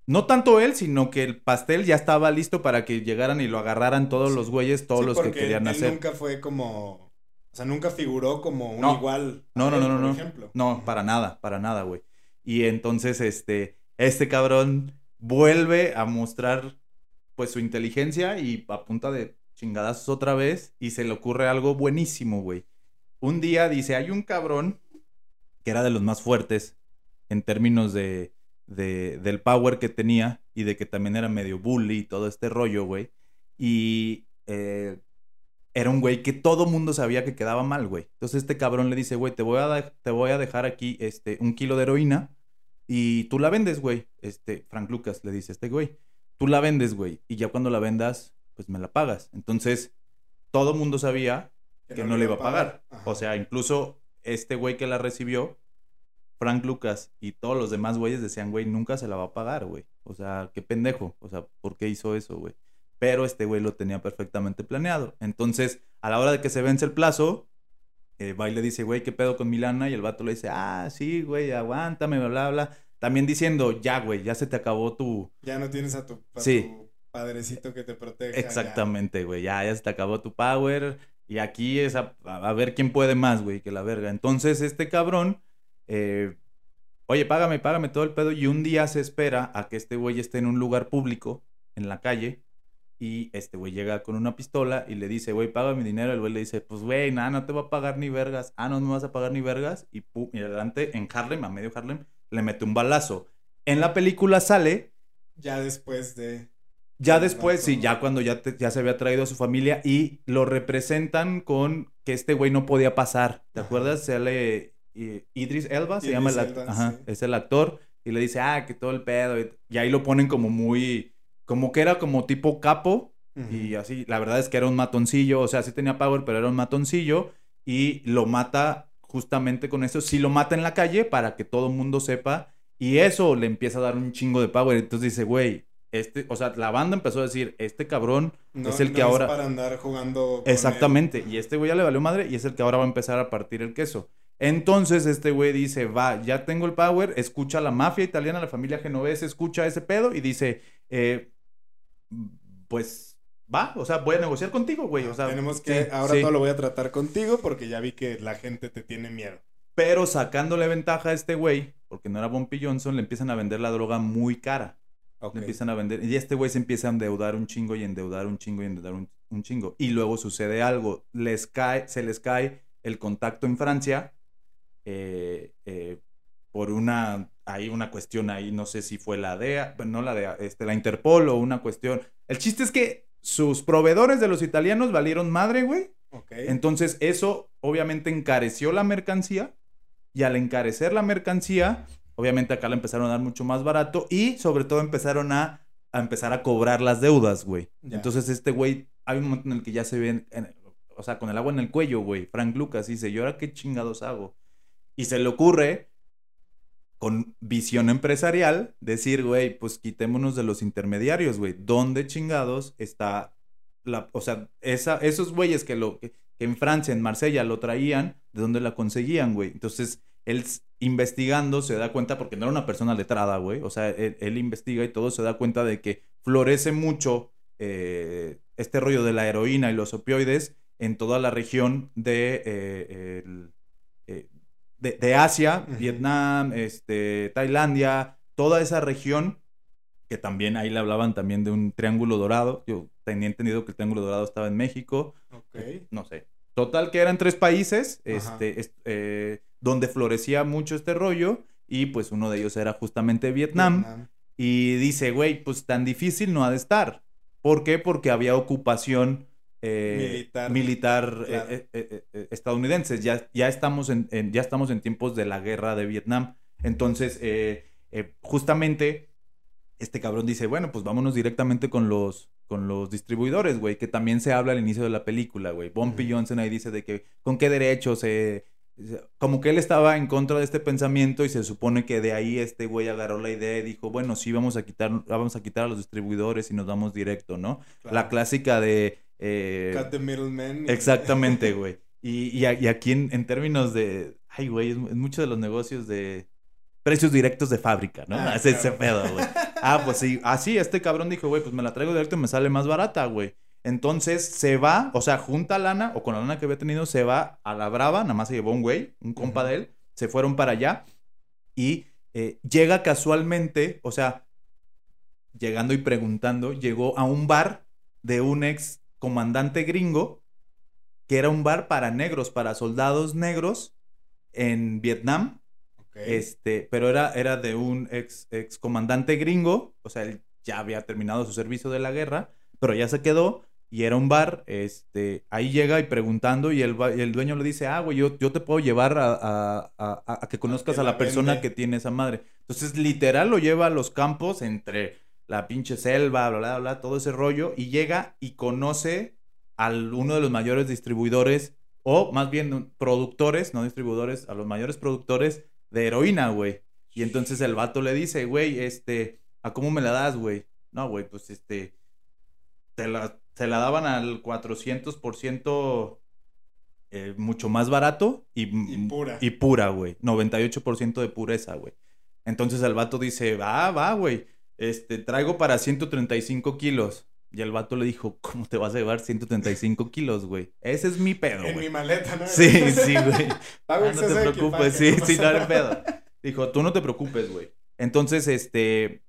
No tanto él, sino que el pastel ya estaba listo para que llegaran y lo agarraran todos los güeyes, todos los que querían él hacer. nunca fue como. O sea, nunca figuró como un igual. No, no, no, no, no. No, para nada, para nada, güey. Y entonces, este, este cabrón vuelve a mostrar, pues, su inteligencia y a punta de chingadazos otra vez y se le ocurre algo buenísimo, güey. Un día dice, hay un cabrón que era de los más fuertes en términos de, de, del power que tenía y de que también era medio bully y todo este rollo, güey. Y eh, era un güey que todo mundo sabía que quedaba mal, güey. Entonces este cabrón le dice, güey, te, voy a te voy a dejar aquí este, un kilo de heroína y tú la vendes, güey. Este, Frank Lucas le dice, este güey, tú la vendes, güey. Y ya cuando la vendas, pues me la pagas. Entonces, todo mundo sabía que, no, le iba a pagar. O sea, incluso este güey que la recibió, Frank Lucas y todos los demás güeyes decían, güey, nunca se la va a pagar, güey. O sea, qué pendejo. O sea, ¿por qué hizo eso, güey? Pero este güey lo tenía perfectamente planeado. Entonces, a la hora de que se vence el plazo, eh, va y le dice, güey, ¿qué pedo con Milana? Y el vato le dice, ah, sí, güey, aguántame, bla, bla, bla. También diciendo, ya, güey, ya se te acabó tu... Ya no tienes a tu... sí padrecito que te proteja. Exactamente, güey. Ya. ya, se te acabó tu power. Y aquí es a, ver quién puede más, güey, que la verga. Entonces, este cabrón, eh, oye, págame, págame todo el pedo. Y un día se espera a que este güey esté en un lugar público, en la calle. Y este güey llega con una pistola y le dice, güey, paga mi dinero. El güey le dice, pues, güey, nada, no te va a pagar ni vergas. Ah, no, me vas a pagar ni vergas. Y, pum, y adelante, en Harlem, a medio Harlem, le mete un balazo. En la película sale. Ya después de. Ya después, sí, ya cuando ya, ya se había traído a su familia y lo representan con que este güey no podía pasar. ¿Te acuerdas? Sale eh, Idris Elba, se llama el actor. Ajá, es el actor. Y le dice, ah, que todo el pedo. Y ahí lo ponen como muy. Como que era como tipo capo. Y así, la verdad es que era un matoncillo. O sea, sí tenía power, pero era un matoncillo. Y lo mata justamente con eso. Sí lo mata en la calle para que todo el mundo sepa. Y eso le empieza a dar un chingo de power. Entonces dice, güey, este, o sea, la banda empezó a decir, este cabrón es el que ahora... para andar jugando. Exactamente, y este güey ya le valió madre y es el que ahora va a empezar a partir el queso. Entonces este güey dice, va, ya tengo el power, escucha la mafia italiana, la familia genovese, escucha ese pedo y dice, eh, pues va, o sea, voy a negociar contigo, güey. O sea, tenemos que, ahora todo lo voy a tratar contigo porque ya vi que la gente te tiene miedo. Pero sacándole ventaja a este güey, porque no era Bumpy Johnson, le empiezan a vender la droga muy cara empiezan a vender. Y este güey se empieza a endeudar un chingo y endeudar un chingo y endeudar un, chingo. Y luego sucede algo. Les cae, se les cae el contacto en Francia eh, eh, por una. Hay una cuestión ahí, no sé si fue la DEA, no la DEA, este, la Interpol o una cuestión. El chiste es que sus proveedores de los italianos valieron madre, güey. Entonces, eso obviamente encareció la mercancía. Y al encarecer la mercancía, Obviamente acá la empezaron a dar mucho más barato y sobre todo empezaron a, empezar a cobrar las deudas, güey. Entonces este güey, hay un momento en el que ya se ve, o sea, con el agua en el cuello, güey. Frank Lucas dice, ¿y ahora qué chingados hago? Y se le ocurre, con visión empresarial, decir, güey, pues quitémonos de los intermediarios, güey. ¿Dónde chingados está la, o sea, esa, esos güeyes que lo, que en Francia, en Marsella lo traían, ¿de dónde la conseguían, güey? Entonces, él investigando se da cuenta, porque no era una persona letrada, güey, o sea, él, investiga y todo se da cuenta de que florece mucho eh, este rollo de la heroína y los opioides en toda la región de, eh, eh, de, Asia, Vietnam, este, Tailandia, toda esa región, que también ahí le hablaban también de un triángulo dorado, yo tenía entendido que el triángulo dorado estaba en México, no sé. Total que eran tres países, este, donde florecía mucho este rollo y pues uno de ellos era justamente Vietnam. Y dice, güey, pues tan difícil no ha de estar. ¿Por qué? Porque había ocupación eh, militar, eh, eh, estadounidense. Ya, ya, estamos en, ya estamos en tiempos de la guerra de Vietnam. Entonces, justamente, este cabrón dice, bueno, pues vámonos directamente con los, con los distribuidores, güey, que también se habla al inicio de la película, güey. Bumpy Johnson ahí dice de que con qué derechos se como que él estaba en contra de este pensamiento y se supone que de ahí este güey agarró la idea y dijo, bueno, sí, vamos a quitar, vamos a quitar a los distribuidores y nos vamos directo, ¿no? La clásica de... Eh, Cut the middleman. Exactamente, güey. Y, y, aquí en, términos de, ay, güey, en muchos de los negocios de precios directos de fábrica, ¿no? Ah, ese, pedo, güey. Ah, pues sí, así este cabrón dijo, güey, pues me la traigo directo y me sale más barata, güey. Entonces se va, o sea, junta lana, o con la lana que había tenido, se va a la brava, nada más se llevó un güey, un compa de él, se fueron para allá y eh, llega casualmente, o sea, llegando y preguntando, llegó a un bar de un ex comandante gringo, que era un bar para negros, para soldados negros en Vietnam. Este, pero era, era de un ex, ex comandante gringo, o sea, él ya había terminado su servicio de la guerra, pero ya se quedó y era un bar, este, ahí llega y preguntando y el, el dueño le dice, ah, güey, yo, yo te puedo llevar a, a, que conozcas a la, persona que tiene esa madre. Entonces, literal, lo lleva a los campos entre la pinche selva, bla, bla, bla, todo ese rollo, y llega y conoce a uno de los mayores distribuidores, o más bien productores, no distribuidores, a los mayores productores de heroína, güey. Y entonces el vato le dice, güey, este, ¿a cómo me la das, güey? No, güey, pues este, te la se la daban al 400% eh, mucho más barato y, pura. Y pura, güey. 98% de pureza, güey. Entonces el vato dice, va, va, güey. Este, traigo para 135 kilos. Y el vato le dijo, ¿cómo te vas a llevar 135 kilos, güey? Ese es mi pedo, güey. En mi maleta, ¿no? Sí, sí, güey. ah, no te preocupes, sí, sí, no hay pedo. Dijo, tú no te preocupes, güey. Entonces, este,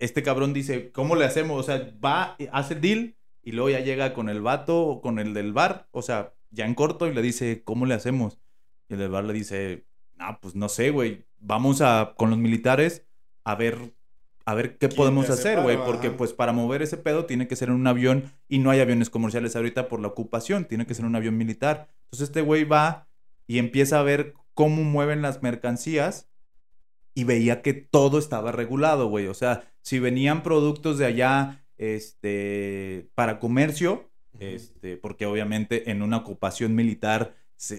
este cabrón dice, ¿cómo le hacemos? O sea, va, hace el deal, y luego ya llega con el vato o con el del bar, o sea, ya en corto y le dice, ¿cómo le hacemos? Y el del bar le dice, ah, pues no sé, güey, vamos a, con los militares a ver, a ver qué podemos hacer, güey, porque pues para mover ese pedo tiene que ser en un avión y no hay aviones comerciales ahorita por la ocupación, tiene que ser un avión militar. Entonces este güey va y empieza a ver cómo mueven las mercancías y veía que todo estaba regulado, güey, o sea, si venían productos de allá este, para comercio, este, porque obviamente en una ocupación militar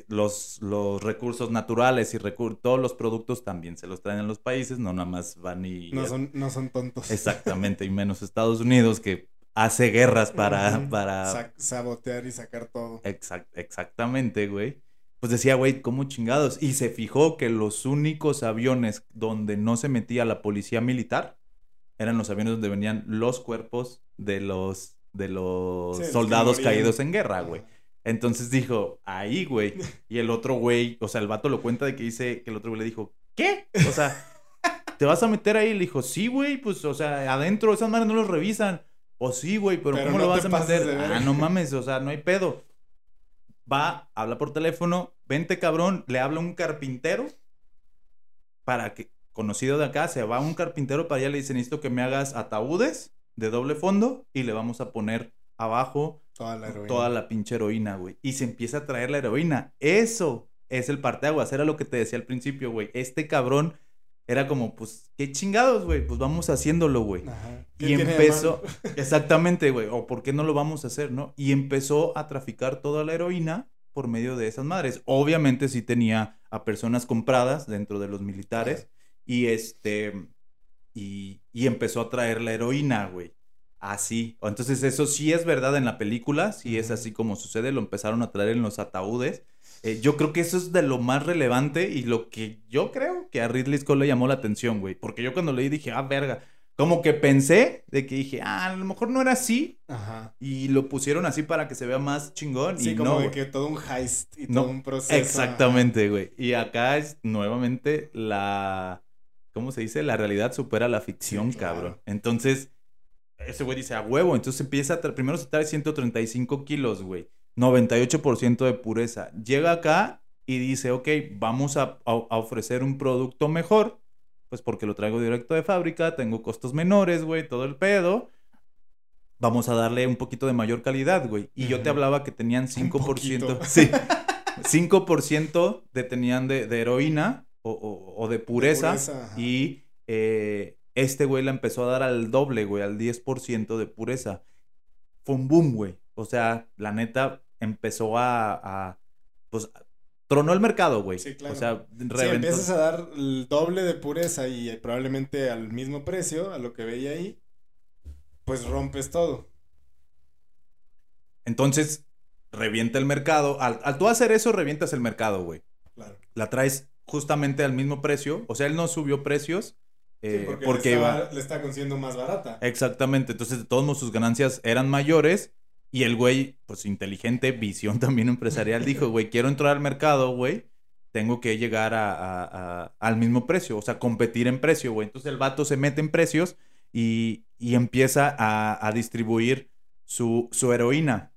los, los recursos naturales y todos los productos también se los traen en los países, no nada más van y... No son, no son tontos. Exactamente, y menos Estados Unidos que hace guerras para... para... sabotear y sacar todo. exactamente, güey. Pues decía, güey, ¿cómo chingados? Y se fijó que los únicos aviones donde no se metía la policía militar eran los aviones donde venían los cuerpos de los, de los soldados caídos en guerra, güey. Entonces dijo, ahí, güey. Y el otro güey, o sea, el vato lo cuenta de que dice que el otro güey le dijo, ¿qué? O sea, ¿te vas a meter ahí? Le dijo, sí, güey, pues, o sea, adentro esas madres no los revisan. O sí, güey, pero, ¿cómo lo vas a meter? Ah, no mames, o sea, no hay pedo. Va, habla por teléfono, vente cabrón, le habla un carpintero para que conocido de acá, se va a un carpintero para allá, le dice, necesito que me hagas ataúdes de doble fondo y le vamos a poner abajo toda la, toda la pinche heroína, güey. Y se empieza a traer la heroína. Eso es el parteaguas, era lo que te decía al principio, güey. Este cabrón era como, pues, qué chingados, güey, pues vamos haciéndolo, güey. Y empezó, exactamente, güey, o por qué no lo vamos a hacer, ¿no? Y empezó a traficar toda la heroína por medio de esas madres. Obviamente sí tenía a personas compradas dentro de los militares. Y este, y, y empezó a traer la heroína, güey. Así. Entonces eso sí es verdad en la película, sí es así como sucede, lo empezaron a traer en los ataúdes. Eh, yo creo que eso es de lo más relevante y lo que yo creo que a Ridley Scott le llamó la atención, güey. Porque yo cuando leí dije, ah, verga. Como que pensé de que dije, ah, a lo mejor no era así. Ajá. Y lo pusieron así para que se vea más chingón. Sí, y como no, de que todo un heist y todo un proceso. Exactamente, güey. Y acá es nuevamente la ¿cómo se dice? La realidad supera la ficción, cabrón. Entonces, ese güey dice, a huevo. Entonces empieza, primero se trae 135 kilos, güey. 98% de pureza. Llega acá y dice, ok, vamos a, ofrecer un producto mejor. Pues porque lo traigo directo de fábrica, tengo costos menores, güey, todo el pedo. Vamos a darle un poquito de mayor calidad, güey. Y yo te hablaba que tenían 5%. Sí. 5% de, tenían de, de heroína o, de pureza. y eh, este güey la empezó a dar al doble, güey, al 10% de pureza. Fue un boom, güey. O sea, la neta empezó a, pues, tronó el mercado, güey. Sí, claro. O sea, reventó. Si empiezas a dar el doble de pureza y probablemente al mismo precio, a lo que veía ahí, pues rompes todo. Entonces, revienta el mercado. Al, al tú hacer eso, revientas el mercado, güey. Claro. La traes justamente al mismo precio. O sea, él no subió precios. Sí, eh, porque, porque le, iba- le está consiguiendo más barata. Exactamente. Entonces, de todos modos, sus ganancias eran mayores. Y el güey, pues inteligente, visión también empresarial, dijo, güey, quiero entrar al mercado, güey. Tengo que llegar a, a- a- al mismo precio, o sea, competir en precio, güey. Entonces el vato se mete en precios y, y empieza a, a distribuir su, su heroína.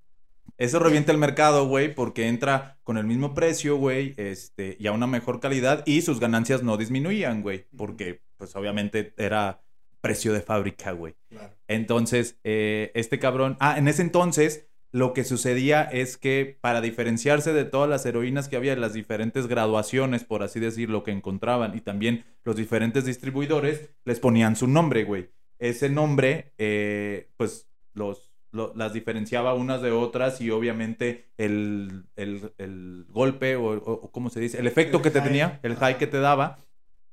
Eso revienta el mercado, güey, porque entra con el mismo precio, güey, este, y a una mejor calidad y sus ganancias no disminuían, güey, porque, pues, obviamente era precio de fábrica, güey. Claro. Entonces, eh, este cabrón. Ah, en ese entonces, lo que sucedía es que para diferenciarse de todas las heroínas que había, las diferentes graduaciones, por así decirlo, que encontraban, y también los diferentes distribuidores, les ponían su nombre, güey. Ese nombre, eh, pues, los, lo- las diferenciaba unas de otras, y obviamente el, el- el golpe, o, o- ¿cómo se dice? El efecto El que te tenía, el high que te daba,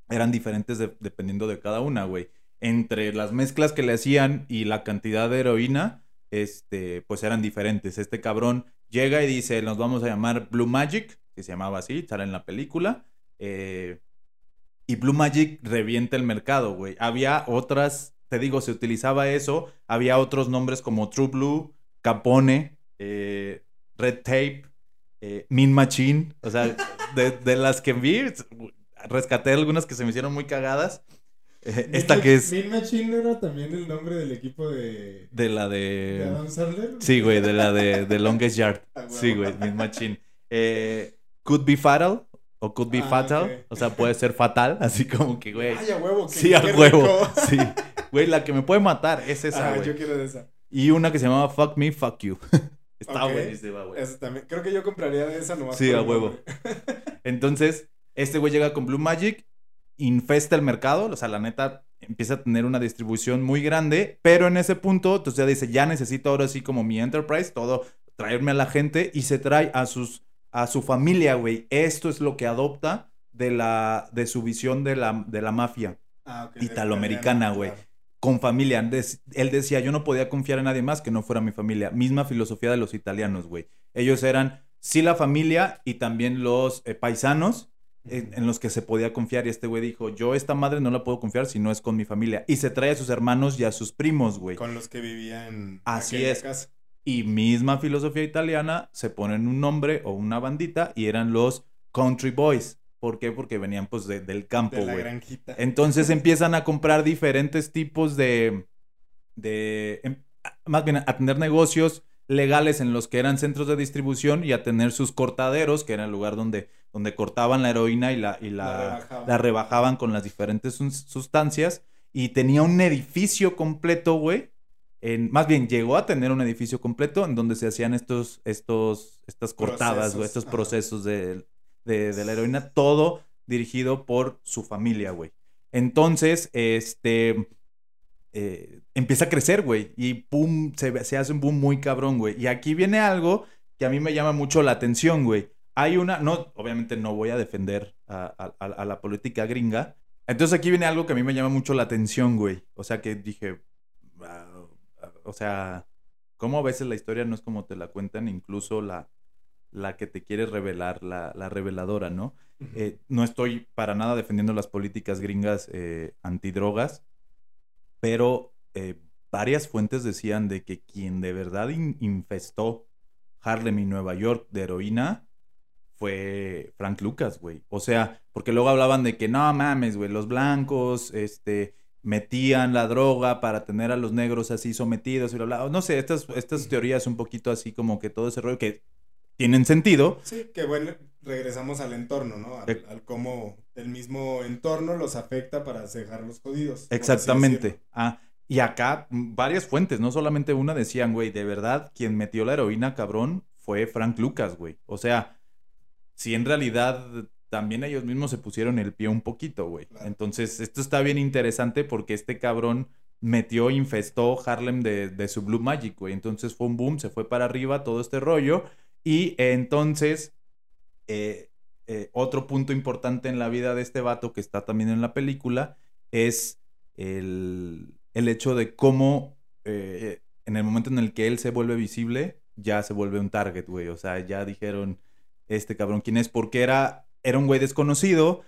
eran diferentes de- dependiendo de cada una, güey entre las mezclas que le hacían y la cantidad de heroína, este, pues eran diferentes. Este cabrón llega y dice, nos vamos a llamar Blue Magic, que se llamaba así, sale en la película. eh, y Blue Magic revienta el mercado, güey. Había otras, te digo, se utilizaba eso. Había otros nombres como True Blue, Capone, eh, Red Tape, eh, Min Machine. O sea, de, de las que vi, rescaté algunas que se me hicieron muy cagadas. Eh, esta que es Min Machine era también el nombre del equipo de, de la de de... Adam Sandler. Sí, güey, de la de, de Longest Yard. Ah. Sí, güey, Min Machine. Could be fatal o could be Ah, fatal. O sea, puede ser fatal. Así como que, güey. Ay, a huevo. que- Sí, a huevo. rico. Sí. Güey, la que me puede matar es esa, Ah, güey. yo quiero de esa. Y una que se llamaba Fuck Me, Fuck You. Está Ok. buenísima, güey. También. Creo que yo compraría de esa nomás. Sí, a huevo. Entonces, este güey llega con Blue Magic, infesta el mercado, o sea, la neta empieza a tener una distribución muy grande, pero en ese punto, entonces ya dice, ya necesito ahora sí como mi enterprise, todo, traerme a la gente y se trae a sus, a su familia, güey. Esto es lo que adopta de la, de su visión de la, de la mafia Ah, ok, de Italoamericana, güey. claro. Con familia. Él decía, yo no podía confiar en nadie más que no fuera mi familia. Misma filosofía de los italianos, güey. Ellos eran, sí, la familia y también los eh, paisanos en, en los que se podía confiar. Y este güey dijo, yo esta madre no la puedo confiar si no es con mi familia. Y se trae a sus hermanos y a sus primos, güey. Con los que vivía en Así es. casa. Y misma filosofía italiana, se ponen un nombre o una bandita y eran los Country Boys. ¿Por qué? Porque venían pues de- del campo, De la güey. granjita. Entonces empiezan a comprar diferentes tipos de, de, em- más bien a tener negocios legales en los que eran centros de distribución y a tener sus cortaderos, que era el lugar donde, donde cortaban la heroína y la, y la, La rebajaban. la rebajaban con las diferentes sus- sustancias. Y tenía un edificio completo, güey. En, más bien, llegó a tener un edificio completo en donde se hacían estos, estos, estas cortadas, güey, estos procesos de, de, la heroína, todo dirigido por su familia, güey. Entonces, este, eh, empieza a crecer, güey, y pum, se, hace un boom muy cabrón, güey. Y aquí viene algo que a mí me llama mucho la atención, güey. Hay una, no, obviamente no voy a defender a, la política gringa. Entonces aquí viene algo que a mí me llama mucho la atención, güey. O sea que dije, o sea, cómo a veces la historia no es como te la cuentan, incluso la, la que te quiere revelar, la, la reveladora, ¿no? Eh, no estoy para nada defendiendo las políticas gringas eh, antidrogas, pero eh, varias fuentes decían de que quien de verdad in- infestó Harlem y Nueva York de heroína fue Frank Lucas, güey. O sea, porque luego hablaban de que no mames, güey, los blancos, este, metían la droga para tener a los negros así sometidos y bla, bla. No sé, estas, estas teorías un poquito así como que todo ese rollo que tienen sentido, Sí, que bueno, regresamos al entorno, ¿no? Al, al cómo el mismo entorno los afecta para dejarlos jodidos. Exactamente. Ah, y acá varias fuentes, no solamente una, decían, güey, de verdad, quien metió la heroína, cabrón, fue Frank Lucas, güey. O sea, si en realidad también ellos mismos se pusieron el pie un poquito, güey. Claro. Entonces, esto está bien interesante porque este cabrón metió, infestó Harlem de, de su Blue Magic, güey. Entonces fue un boom, se fue para arriba todo este rollo. Y entonces, eh, eh, otro punto importante en la vida de este vato que está también en la película es el, el hecho de cómo eh, en el momento en el que él se vuelve visible, ya se vuelve un target, güey. O sea, ya dijeron, este cabrón, ¿quién es? Porque era, era un güey desconocido.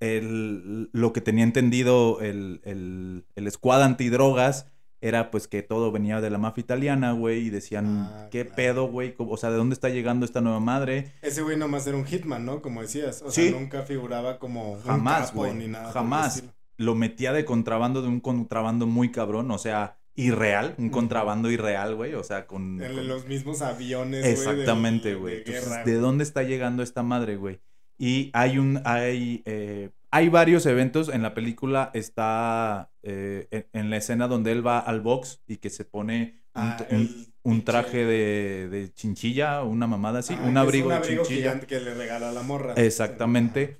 El, lo que tenía entendido el, el, el squad antidrogas era pues que todo venía de la mafia italiana, güey, y decían, Ah, ¿qué claro. pedo, güey? O sea, ¿de dónde está llegando esta nueva madre? Ese güey nomás era un hitman, ¿no? Como decías. O Sí. sea, nunca figuraba como Jamás, güey. ni nada. Jamás. Lo metía de contrabando, de un contrabando muy cabrón, o sea, irreal, un contrabando irreal, güey, o sea, con... En con- los mismos aviones. Exactamente, güey. de Entonces, guerra, ¿de güey. dónde está llegando esta madre, güey? Y hay un, hay, eh, hay varios eventos. En la película está eh, en, en la escena donde él va al box y que se pone un, Ah, el un traje de, de chinchilla, una mamada así, Ajá, un es abrigo, un de abrigo chinchilla. gigante que le regala la morra. Exactamente.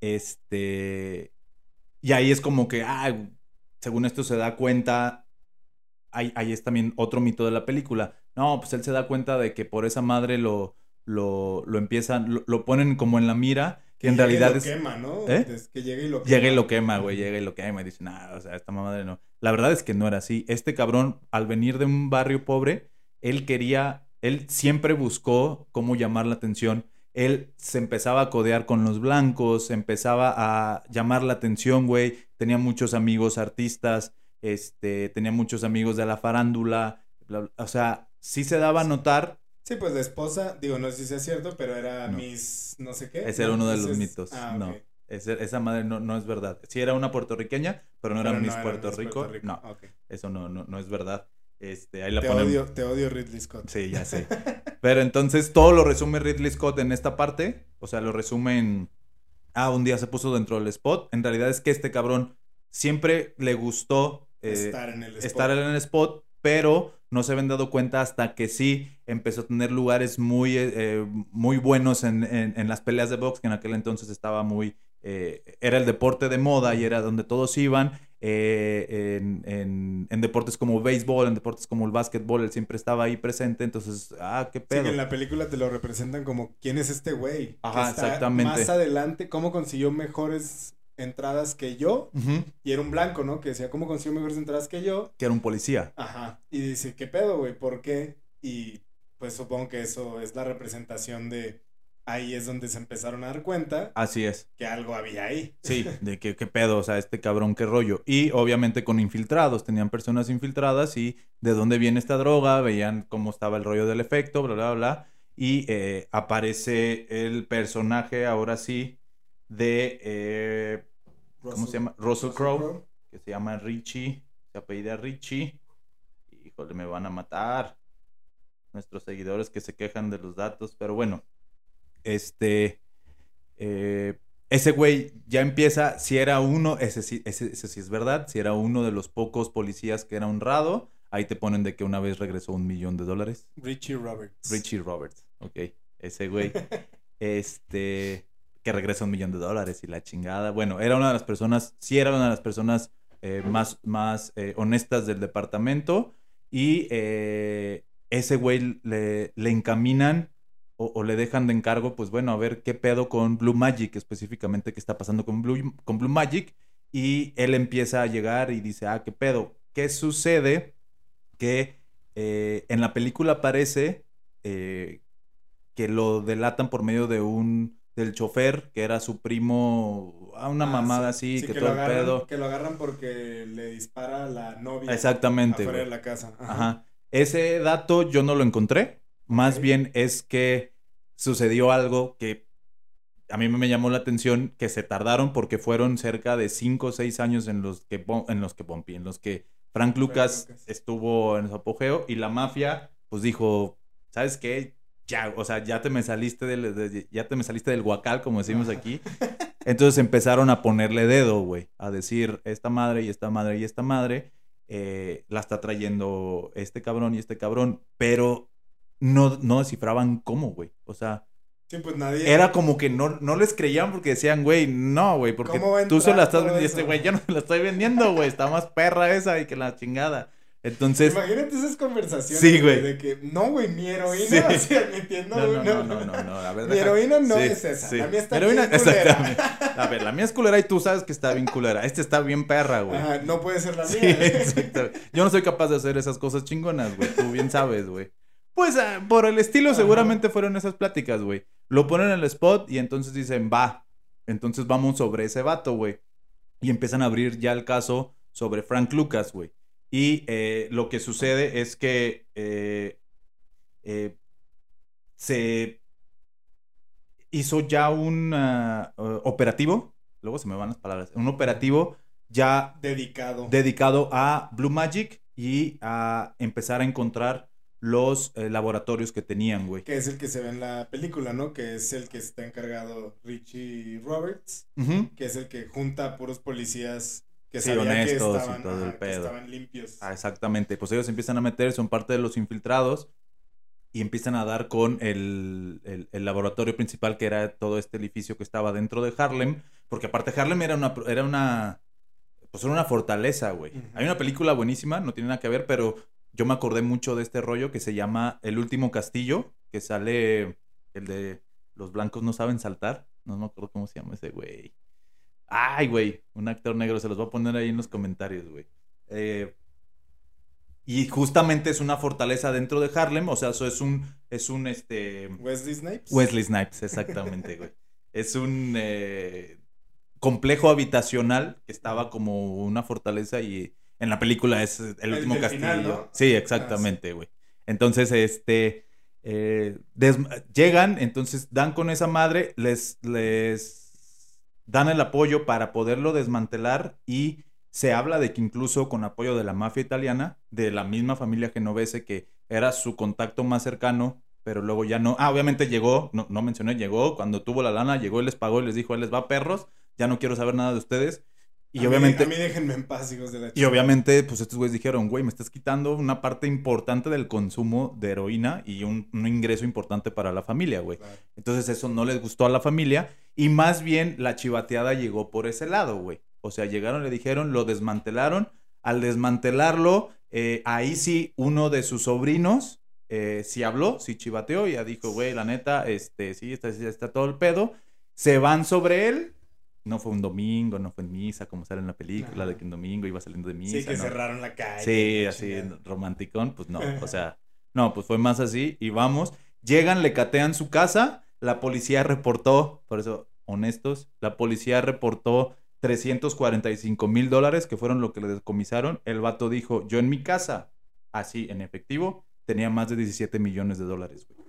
Este. Y ahí es como que, ah, según esto se da cuenta. Ahí, ahí es también otro mito de la película. No, pues él se da cuenta de que por esa madre lo, lo, lo empiezan, lo, lo ponen como en la mira, que en llega y realidad lo es. quema, ¿no? ¿Eh? Es que llega y lo quema. Llega y lo quema, güey, llega y lo quema y dice, nah, o sea, esta madre no. La verdad es que no era así. Este cabrón, al venir de un barrio pobre, él quería, él siempre buscó cómo llamar la atención. Él se empezaba a codear con los blancos, empezaba a llamar la atención, güey. Tenía muchos amigos artistas, este, tenía muchos amigos de la farándula, bla, bla. o sea, sí se daba a notar. Sí, pues la esposa, digo, no sé si sea cierto, pero era No. Miss no sé qué. Ese era ¿no? uno de los mitos. Ah, no, ok. ese- esa madre no, no es verdad. Sí era una puertorriqueña, pero no era Pero Miss Puerto, Rico. No, eso no, no, no es verdad. Este, ahí la Te ponen. odio, te odio Ridley Scott. Sí, ya sé. Pero entonces todo lo resume Ridley Scott en esta parte. O sea, lo resume en. Ah, un día se puso dentro del spot. En realidad es que este cabrón siempre le gustó eh, estar en el spot. estar en el spot, pero no se habían dado cuenta hasta que sí empezó a tener lugares muy, eh, eh, muy buenos en, en- en las peleas de box, que en aquel entonces estaba muy... eh, era el deporte de moda y era donde todos iban. eh, en, en- deportes como béisbol, en deportes como el básquetbol, él siempre estaba ahí presente. Entonces, ah, qué Sí, pedo. que en la película te lo representan como quién es este güey. Ajá, exactamente. Más adelante, cómo consiguió mejores entradas que yo. Y era un blanco, ¿no? Que decía, ¿cómo consiguió mejores entradas que yo? Que era un policía. Ajá. Y dice, ¿qué pedo, güey? ¿Por qué? Y pues supongo que eso es la representación de. Ahí es donde se empezaron a dar cuenta Así es. que algo había ahí. Sí, de que qué pedo, o sea, este cabrón, qué rollo. Y obviamente con infiltrados, tenían personas infiltradas y de dónde viene esta droga, veían cómo estaba el rollo del efecto, bla, bla, bla. Y eh, aparece el personaje, ahora sí, de, eh, ¿cómo se llama? Russell Crowe, que se llama Richie, se apellida Richie. Híjole, me van a matar. Nuestros seguidores que se quejan de los datos, pero bueno, este, eh, ese güey ya empieza, si era uno, ese sí, ese, ese sí es verdad, si era uno de los pocos policías que era honrado, ahí te ponen de que una vez regresó un millón de dólares. Richie Roberts. Richie Roberts, ok, ese güey, este, que regresa un millón de dólares y la chingada. Bueno, era una de las personas, sí era una de las personas eh, más, más eh, honestas del departamento y eh, ese güey le, le encaminan o, le dejan de encargo, pues bueno, a ver qué pedo con Blue Magic, específicamente qué está pasando con Blue, con Blue Magic. Y él empieza a llegar y dice, ah, qué pedo. ¿Qué sucede? Que en la película aparece que lo delatan por medio de un del chofer, que era su primo, a una Ah, mamada sí. así, Sí, que, todo el pedo. Que lo agarran porque le dispara a la novia. Exactamente, Afuera güey. de la casa. Ajá. Ajá. Ese dato yo no lo encontré. Más bien es que sucedió algo que a mí me llamó la atención, que se tardaron porque fueron cerca de 5 o 6 años en los que, en los que Pompey, en los que Frank Lucas Lucas. estuvo en su apogeo y la mafia pues dijo, ¿sabes qué? Ya, o sea, ya te me saliste del, de- ya te me saliste del guacal, como decimos aquí. Entonces empezaron a ponerle dedo, güey, a decir, esta madre y esta madre y esta madre eh, la está trayendo este cabrón y este cabrón, pero no, no descifraban cómo, güey. O sea, Sí, pues nadie. era como que no, no les creían porque decían, güey, no, güey, porque ¿Cómo va a tú se la estás vendiendo este güey, yo no se la estoy vendiendo, güey, está más perra esa y que la chingada. Entonces, Imagínate esas conversaciones. Sí, güey. De que, no, güey, mi heroína. Sí. Así admitiendo, no, güey, no, no, no, no, no, a ver, Mi heroína no Sí, es esa. sí. La mía está Mi heroína- bien culera. exactamente. A ver, la mía es culera y tú sabes que está bien culera. Este está bien perra, güey. Ajá, no puede ser la mía. exacto. Yo no soy capaz de hacer esas cosas chingonas, güey. Tú bien sabes, güey. Pues ah, por el estilo seguramente fueron esas pláticas, güey. Lo ponen en el spot y entonces dicen, va. Entonces vamos sobre ese vato, güey. Y empiezan a abrir ya el caso sobre Frank Lucas, güey. Y eh, lo que sucede es que eh, eh, se hizo ya un ah, operativo, luego se me van las palabras, un operativo ya dedicado. dedicado a Blue Magic y a empezar a encontrar los eh, laboratorios que tenían, güey. Que es el que se ve en la película, ¿no? Que es el que está encargado Richie Roberts, que es el que junta a puros policías que sí, honestos y todo el pedo. estaban limpios. Ah, exactamente. Pues ellos empiezan a meter, son parte de los infiltrados y empiezan a dar con el, el, laboratorio principal que era todo este edificio que estaba dentro de Harlem, porque aparte Harlem era una, era una, pues era una fortaleza, güey. Hay una película buenísima, no tiene nada que ver, pero yo me acordé mucho de este rollo que se llama El último castillo, que sale el de Los blancos no saben saltar. No me acuerdo cómo se llama ese güey. Ay, güey, un actor negro, se los voy a poner ahí en los comentarios, güey. Eh, y justamente es una fortaleza dentro de Harlem, o sea, eso es un, es un, este... Wesley Snipes. Wesley Snipes, exactamente, güey. Es un eh, complejo habitacional que estaba como una fortaleza y en la película es el, último castillo. Sí, exactamente, güey. Entonces, este, eh, llegan, entonces dan con esa madre, les, les dan el apoyo para poderlo desmantelar y se habla de que incluso con apoyo de la mafia italiana, de la misma familia genovese que era su contacto más cercano, pero luego ya no. Ah, obviamente llegó, no, no mencioné, llegó, cuando tuvo la lana, llegó y les pagó y les dijo, él les va perros, ya no quiero saber nada de ustedes. Y obviamente. a mí déjenme en paz, hijos de la Y obviamente, pues estos güeyes dijeron, güey, me estás quitando una parte importante del consumo de heroína y un, ingreso importante para la familia, güey. Entonces, eso no les gustó a la familia. Y más bien, la chivateada llegó por ese lado, güey. O sea, llegaron, le dijeron, lo desmantelaron. Al desmantelarlo, eh, ahí sí, uno de sus sobrinos eh, sí habló, sí chivateó, ya dijo, güey, la neta, este, sí, está, está todo el pedo. Se van sobre él no fue un domingo, no fue en misa, como sale en la película, de que un domingo iba saliendo de misa. Sí, que cerraron la calle. Sí, así, romanticón, pues no, o sea, no, pues fue más así, y vamos, llegan, le catean su casa, la policía reportó, por eso, honestos, la policía reportó 345 mil dólares, que fueron lo que le descomisaron, el vato dijo, yo en mi casa, así, en efectivo, tenía más de 17 millones de dólares, güey.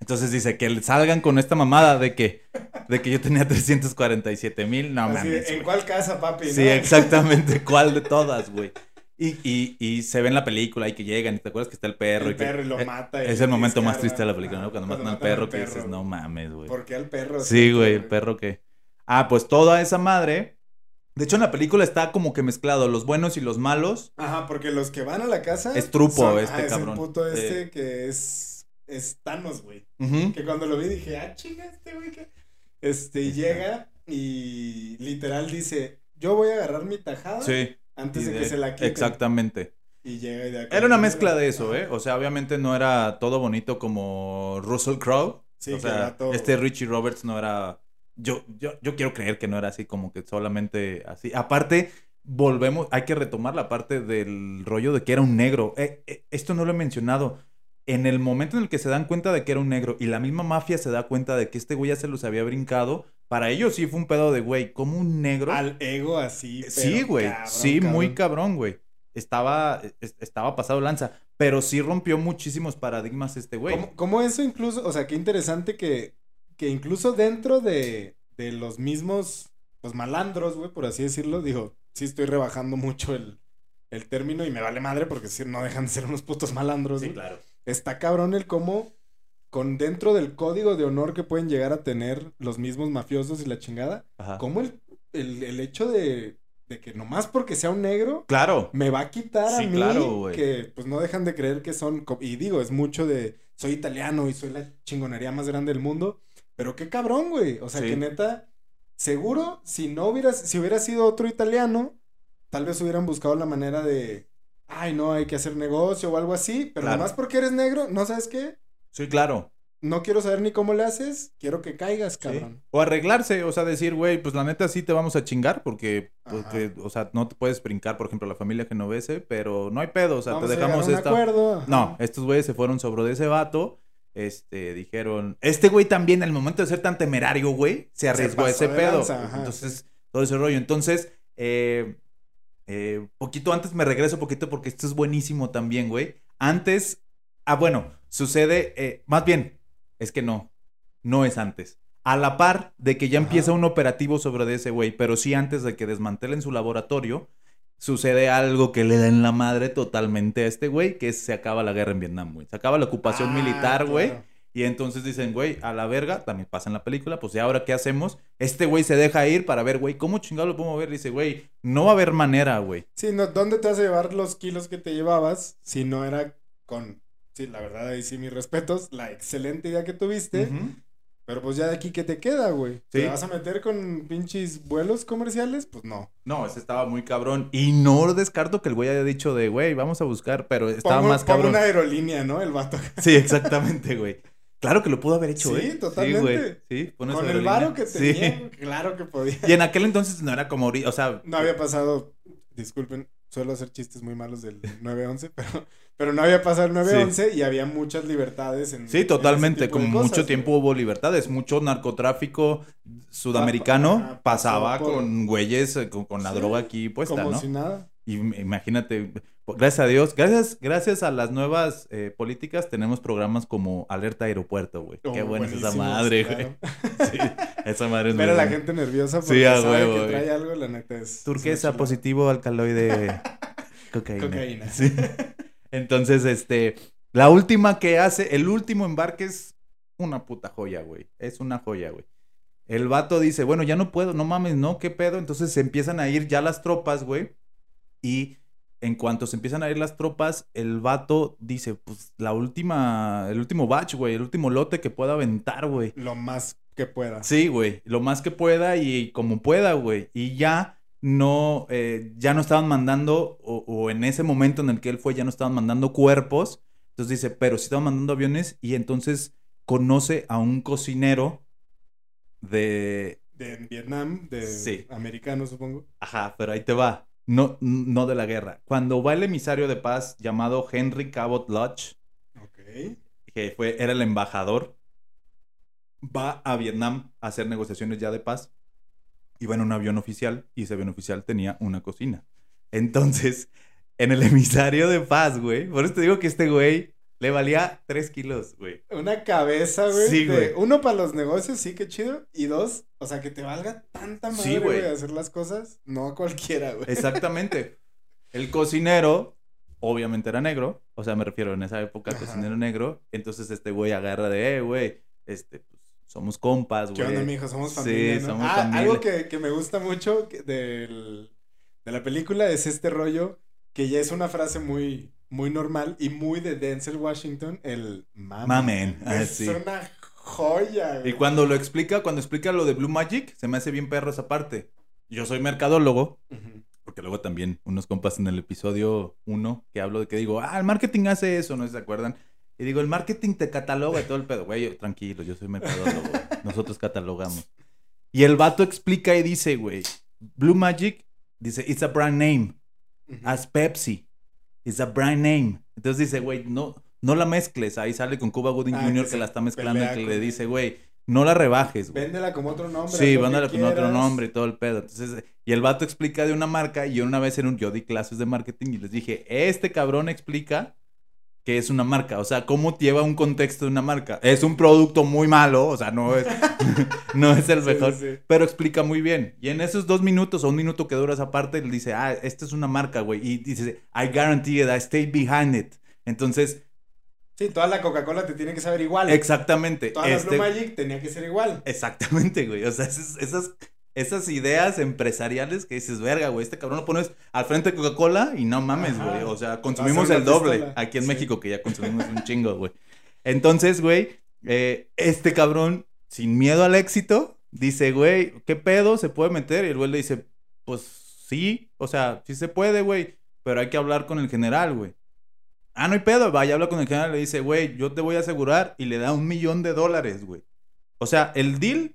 Entonces dice que salgan con esta mamada de que, de que yo tenía 347 mil. No mames. ¿En cuál casa, papi? Sí, exactamente. ¿Cuál de todas, güey? Y, y, y, se ve en la película y que llegan y te acuerdas que está el perro. El y perro y lo mata. es el momento más triste de la película, ¿no? Cuando, matan, al perro, que dices, no mames, güey. ¿Por qué al perro? Sí, güey, el perro que... Ah, pues toda esa madre... De hecho, en la película está como que mezclado los buenos y los malos. Ajá, porque los que van a la casa... Es trupo este ah, cabrón. Es el puto este que es es Thanos, güey. Que cuando lo vi dije, ah, chinga, este güey que. Este, llega y literal dice, yo voy a agarrar mi tajada. Sí. Antes de, que se la quiten. Exactamente. Y llega y de Era una mezcla de eso, ¿eh? O sea, obviamente no era todo bonito como Russell Crowe. Sí, o sea, este Richie Roberts no era. Yo, yo, yo quiero creer que no era así como que solamente así. Aparte, volvemos, hay que retomar la parte del rollo de que era un negro. Eh, eh, esto no lo he mencionado en el momento en el que se dan cuenta de que era un negro y la misma mafia se da cuenta de que este güey ya se los había brincado, para ellos sí fue un pedo de, güey, como un negro. Al ego así. sí, güey. Sí, muy cabrón, güey. Estaba, estaba pasado lanza, pero sí rompió muchísimos paradigmas este güey. ¿Cómo, eso incluso, o sea, qué interesante que, que incluso dentro de, de los mismos, pues malandros, güey, por así decirlo, dijo, sí estoy rebajando mucho el, el término y me vale madre porque si no dejan de ser unos putos malandros. Sí, claro está cabrón el cómo con dentro del código de honor que pueden llegar a tener los mismos mafiosos y la chingada, como el, el, hecho de, de, que nomás porque sea un negro, claro, me va a quitar a mí que pues no dejan de creer que son y digo, es mucho de soy italiano y soy la chingonería más grande del mundo, pero qué cabrón, güey, o sea, que neta seguro si no hubieras si hubiera sido otro italiano, tal vez hubieran buscado la manera de ay, no, hay que hacer negocio o algo así, pero nada más porque eres negro, ¿no sabes qué? Sí, claro. no quiero saber ni cómo le haces, quiero que caigas, cabrón. O arreglarse, o sea, decir, güey, pues la neta sí te vamos a chingar porque, porque, o sea, no te puedes brincar, por ejemplo, la familia genovese, pero no hay pedo, o sea, te dejamos esta... Acuerdo. No, estos güeyes se fueron sobre ese vato, este, dijeron, este güey también, al momento de ser tan temerario, güey, se arriesgó ese pedo. Entonces, todo ese rollo. Entonces, eh, eh, poquito antes me regreso poquito porque esto es buenísimo también, güey. Antes, ah, bueno, sucede, eh, más bien, es que no, no es antes. A la par de que ya empieza un operativo sobre ese güey, pero sí antes de que desmantelen su laboratorio, sucede algo que le da en la madre totalmente a este güey, que se acaba la guerra en Vietnam, güey. Se acaba la ocupación ah, militar, güey. Y entonces dicen, güey, a la verga, también pasa en la película, pues ya ahora qué hacemos? Este güey se deja ir para ver, güey, ¿cómo chingado lo podemos ver? Dice, güey, no va a haber manera, güey. Sí, no, ¿dónde te vas a llevar los kilos que te llevabas si no era con sí, la verdad, ahí sí mis respetos, la excelente idea que tuviste. Pero pues ya de aquí, ¿qué te queda, güey? ¿Te vas a meter con pinches vuelos comerciales? Pues no. No, ese estaba muy cabrón. Y no descarto que el güey haya dicho de, güey, vamos a buscar, pero estaba más cabrón. una aerolínea, ¿no? El vato. Sí, exactamente, güey. Claro que lo pudo haber hecho, ¿eh? Sí, totalmente. Sí, Con el varo que tenía, claro que podía. Y en aquel entonces no era como, o sea... No había pasado, disculpen, suelo hacer chistes muy malos del 9-11, pero, pero no había pasado el 9-11 y había muchas libertades. En, sí, totalmente, como mucho tiempo hubo libertades, mucho narcotráfico sudamericano pasaba con güeyes eh, con, la droga aquí puesta, como si nada. Y imagínate, gracias a Dios, gracias, gracias a las nuevas eh, políticas tenemos programas como Alerta Aeropuerto, güey. Qué oh, buena es esa madre, güey. Sí, esa madre es Pero la gente nerviosa porque sabe que trae algo, la neta es... Turquesa positivo alcaloide cocaína. Cocaína. Sí. Entonces, este, la última que hace, el último embarque es una puta joya, güey. Es una joya, güey. El vato dice, bueno, ya no puedo, no mames, no, qué pedo. Entonces se empiezan a ir ya las tropas, güey y en cuanto se empiezan a ir las tropas, el vato dice, pues la última, el último batch, güey, el último lote que pueda aventar, güey. Lo más que pueda. Sí, güey, lo más que pueda y como pueda, güey. Y ya no, eh, ya no estaban mandando, o, en ese momento en el que él fue, ya no estaban mandando cuerpos. Entonces dice, pero sí estaban mandando aviones y entonces conoce a un cocinero de... De Vietnam, de sí. americano, supongo. Ajá, pero ahí te va no, no de la guerra. Cuando va el emisario de paz llamado Henry Cabot Lodge, que fue, era el embajador, va a Vietnam a hacer negociaciones ya de paz. Iba en un avión oficial y ese avión oficial tenía una cocina. Entonces, en el emisario de paz, güey, por eso te digo que este güey le valía tres kilos, güey. Una cabeza, güey. Sí, güey. Uno para los negocios, sí, qué chido. Y dos, o sea, que te valga tanta madre, güey, hacer las cosas. No a cualquiera, güey. Exactamente. El cocinero, obviamente era negro. O sea, me refiero en esa época, cocinero negro. Entonces, este güey agarra de, eh, güey, este, pues, somos compas, güey. ¿Qué onda, mijo? Somos familia, sí, somos ah, familia. Algo que, que, me gusta mucho del, de la película es este rollo que ya es una frase muy muy normal y muy de Denzel Washington, el mamen. Mamen, ah, es una joya. Y cuando lo explica, cuando explica lo de Blue Magic, se me hace bien perro esa parte. Yo soy mercadólogo, porque luego también unos compas en el episodio 1 que hablo de que digo, ah, el marketing hace eso, ¿no se acuerdan? Y digo, el marketing te cataloga y todo el pedo. Güey, tranquilo, yo soy mercadólogo. Nosotros catalogamos. Y el vato explica y dice, güey, Blue Magic, dice, it's a brand name. As Pepsi. It's a brand name. Entonces dice, güey, no, no la mezcles. Ahí sale con Cuba Gooding Jr. Ah, que, la está mezclando y que le dice, güey, no la rebajes, güey. Véndela como otro nombre. Sí, véndela con otro nombre y todo el pedo. Entonces, y el vato explica de una marca y yo una vez en un, yo di clases de marketing y les dije, este cabrón explica que es una marca, o sea, cómo lleva un contexto de una marca. Es un producto muy malo, o sea, no es, no es el mejor, pero explica muy bien. Y en esos dos minutos o un minuto que dura esa parte, él dice, ah, esta es una marca, güey. Y dice, I guarantee that I stay behind it. Entonces... Sí, toda la Coca-Cola te tiene que saber igual. Exactamente. Toda la Blue este Magic tenía que ser igual. Exactamente, güey. O sea, esas esas ideas empresariales que dices, verga, güey, este cabrón lo pones al frente de Coca-Cola y no mames, güey. O sea, consumimos el doble aquí en México, que ya consumimos un chingo, güey. Entonces, güey, eh, este cabrón, sin miedo al éxito, dice, güey, ¿qué pedo se puede meter? Y el güey le dice, pues sí, o sea, sí se puede, güey, pero hay que hablar con el general, güey. Ah, no hay pedo, vaya, habla con el general, le dice, güey, yo te voy a asegurar y le da un millón de dólares, güey. O sea, el deal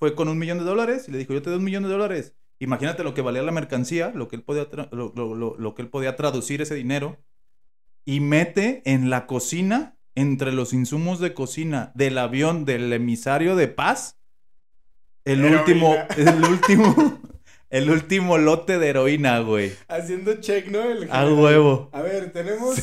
fue con un millón de dólares y le dijo, yo te doy un millón de dólares. Imagínate lo que valía la mercancía, lo que él podía, lo, lo, que él podía traducir ese dinero y mete en la cocina, entre los insumos de cocina del avión del emisario de paz, el último, el último, el último lote de heroína, güey. Haciendo check, ¿no? A huevo. A ver, tenemos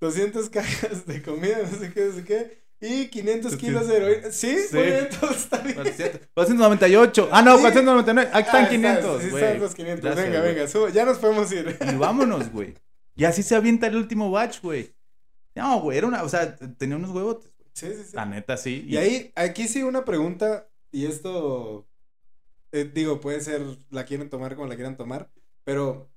200 cajas de comida, no sé qué, no sé qué. Y 500 kilos de heroína. ¿Sí? sí. Muy bien, todo está bien. 498. Ah, no, 499. Aquí están 500. sí, están los 500. venga, venga, ya nos podemos ir. Y vámonos, güey. Y así se avienta el último batch, güey. No, güey, era una, o sea, tenía unos huevos. Sí, sí, sí. La neta, sí. Y, ahí, aquí sí una pregunta, y esto, eh, digo, puede ser, la quieren tomar como la quieran tomar, pero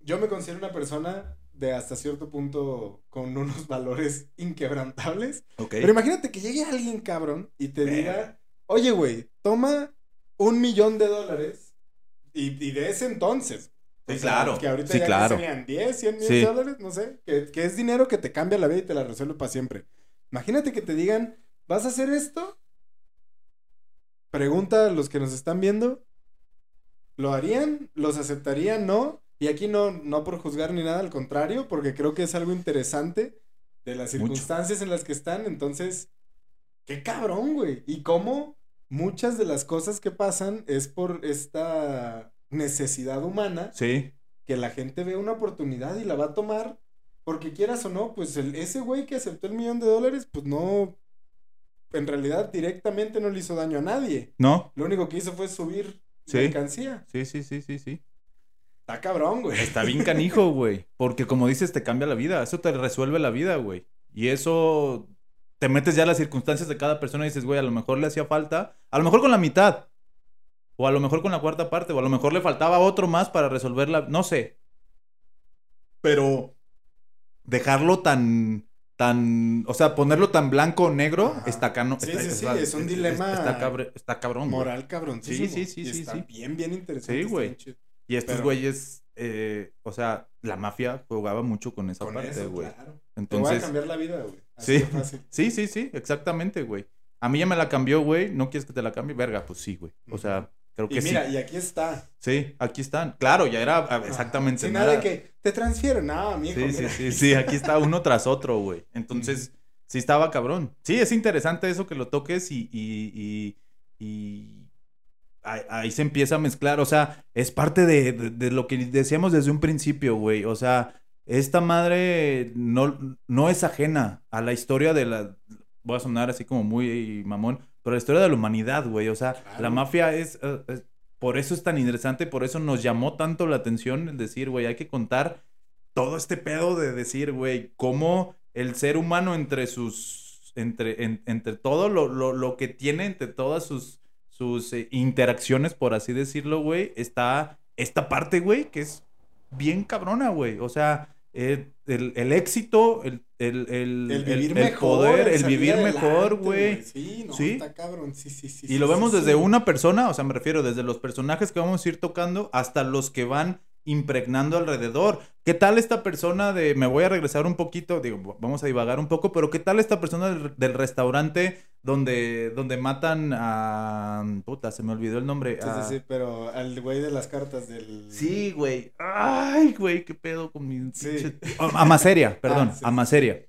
yo me considero una persona de hasta cierto punto con unos valores inquebrantables. Pero imagínate que llegue alguien cabrón y te diga, oye, güey, toma un millón de dólares y, y de ese entonces, Sí, claro. Que ahorita sí, ya claro. serían 10, 100 mil dólares, no sé. Que, que, es dinero que te cambia la vida y te la resuelve para siempre. Imagínate que te digan, ¿vas a hacer esto? Pregunta a los que nos están viendo. ¿Lo harían? ¿Los aceptarían? ¿No? Y aquí no, no por juzgar ni nada, al contrario, porque creo que es algo interesante de las circunstancias en las que están. Entonces, qué cabrón, güey. Y cómo muchas de las cosas que pasan es por esta necesidad humana. Sí. Que la gente ve una oportunidad y la va a tomar. Porque quieras o no, pues el, ese güey que aceptó el millón de dólares, pues no. En realidad, directamente no le hizo daño a nadie. No. Lo único que hizo fue subir sí. mercancía. Sí, sí, sí, sí, sí. Está cabrón, güey. Está bien canijo, güey. Porque como dices, te cambia la vida. Eso te resuelve la vida, güey. Y eso te metes ya a las circunstancias de cada persona y dices, güey, a lo mejor le hacía falta. A lo mejor con la mitad. O a lo mejor con la cuarta parte, o a lo mejor le faltaba otro más para resolverla, no sé. Pero dejarlo tan, tan, o sea, ponerlo tan blanco o negro, está cano. Sí, está, sí, sí, es un dilema. Está, cabrón. Moral cabrón. Sí, sí, sí, sí. Está sí. bien, bien interesante. Sí, güey. Y estos güeyes, eh, o sea, la mafia jugaba mucho con esa parte, güey. Claro. Entonces. Te voy a cambiar la vida, güey. Sí, sí, sí, sí, exactamente, güey. A mí ya me la cambió, güey. ¿No quieres que te la cambie? Verga, pues sí, güey. O sea, y mira, y aquí está. Sí, aquí están. Claro, ya era ah, exactamente. Sin nada de que te transfiero, nada, amigo. Sí, sí, sí, sí, aquí está uno tras otro, güey. Entonces, sí estaba cabrón. Sí, es interesante eso que lo toques y, y, y, ahí, se empieza a mezclar. O sea, es parte de, de, lo que decíamos desde un principio, güey. O sea, esta madre no, no es ajena a la historia de la... Voy a sonar así como muy mamón, pero la historia de la humanidad, güey. O sea, la mafia eh, es, Por eso es tan interesante, por eso nos llamó tanto la atención el decir, güey, hay que contar todo este pedo de decir, güey, cómo el ser humano entre sus. entre, entre todo lo, lo, que tiene, entre todas sus, sus eh, interacciones, por así decirlo, güey, está esta parte, güey, que es bien cabrona, güey. O sea, eh, el, el, éxito, el, el, el, vivir mejor, poder, el vivir mejor, güey. Sí, no, está cabrón. Sí, sí, sí. Y lo vemos desde una persona, o sea, me refiero desde los personajes que vamos a ir tocando hasta los que van impregnando alrededor. ¿Qué tal esta persona de, me voy a regresar un poquito, digo, vamos a divagar un poco, pero qué tal esta persona del, restaurante donde, donde matan a... Puta, se me olvidó el nombre. Sí, sí, sí, pero al güey de las cartas del... Sí, güey. Ay, güey, qué pedo con mi... Sí. A Maseria, perdón, ah, a Maseria.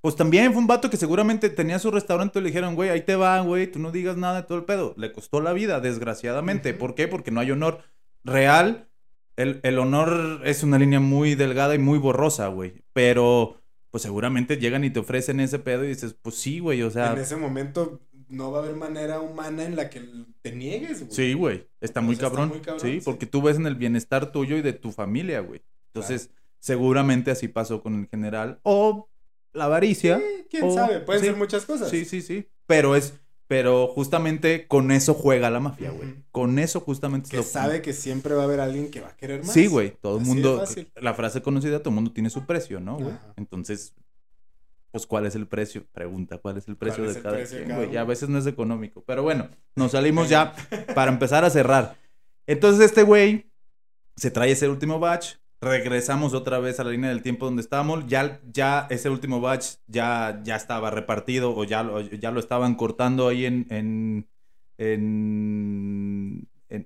Pues también fue un vato que seguramente tenía su restaurante y le dijeron, güey, ahí te va, güey, tú no digas nada de todo el pedo. Le costó la vida, desgraciadamente. ¿Por qué? Porque no hay honor real el, honor es una línea muy delgada y muy borrosa, güey. Pero, pues seguramente llegan y te ofrecen ese pedo y dices, pues sí, güey, o sea. En ese momento no va a haber manera humana en la que te niegues, güey. Sí, güey. Está, muy cabrón. Sí, porque tú ves en el bienestar tuyo y de tu familia, güey. Entonces, seguramente así pasó con el general. O la avaricia. Sí, quién sabe. Pueden ser muchas cosas. Sí, sí, sí. Pero es pero justamente con eso juega la mafia, güey. Con eso justamente... Que sabe que siempre va a haber alguien que va a querer más. Sí, güey. Todo el mundo... La frase conocida, todo el mundo tiene su precio, ¿no, güey? Entonces, pues, ¿cuál es el precio? Pregunta, ¿cuál es el precio de cada quien, güey? Ya a veces no es económico. Pero bueno, nos salimos ya para empezar a cerrar. Entonces, este güey se trae ese último batch, regresamos otra vez a la línea del tiempo donde estábamos. Ya, ya ese último batch ya, ya estaba repartido o ya, lo- ya lo estaban cortando ahí en, en,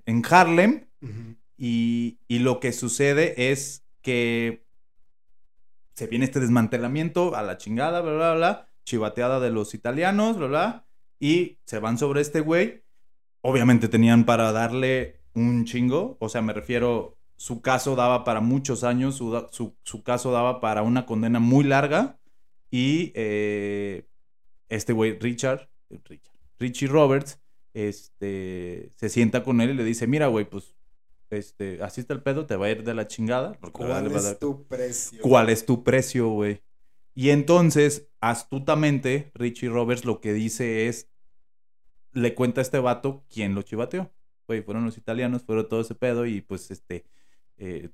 en, Harlem. Y, y lo que sucede es que se viene este desmantelamiento a la chingada, bla, bla, bla, chivateada de los italianos, bla, bla, y se van sobre este güey. Obviamente tenían para darle un chingo, o sea, me refiero, su caso daba para muchos años, su, su- su caso daba para una condena muy larga, y eh, este güey, Richard, Richard, Richie Roberts, este, se sienta con él y le dice, mira, güey, pues, este, así está el pedo, te va a ir de la chingada. ¿Cuál es dar- tu precio? ¿Cuál es tu precio, güey? Y entonces, astutamente, Richie Roberts lo que dice es, le cuenta a este vato quién lo chivateó. Güey, fueron los italianos, fueron todo ese pedo y pues este, eh,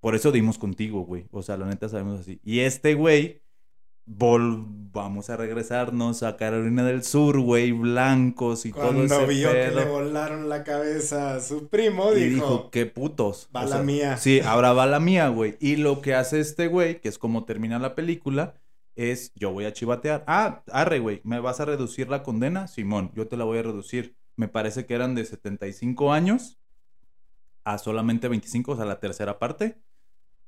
por eso dimos contigo, güey. O sea, la neta sabemos así. Y este güey, vamos a regresarnos a Carolina del Sur, güey, blancos y todo Cuando ese vio que le volaron la cabeza a su primo, Y dijo, dijo, qué putos. va O la sea, mía. Sí, ahora va la mía, güey. Y lo que hace este güey, que es como termina la película, es yo voy a chivatear. Ah, arre, güey, ¿me vas a reducir la condena? Simón, yo te la voy a reducir. Me parece que eran de 75 años a solamente 25, o sea, la tercera parte.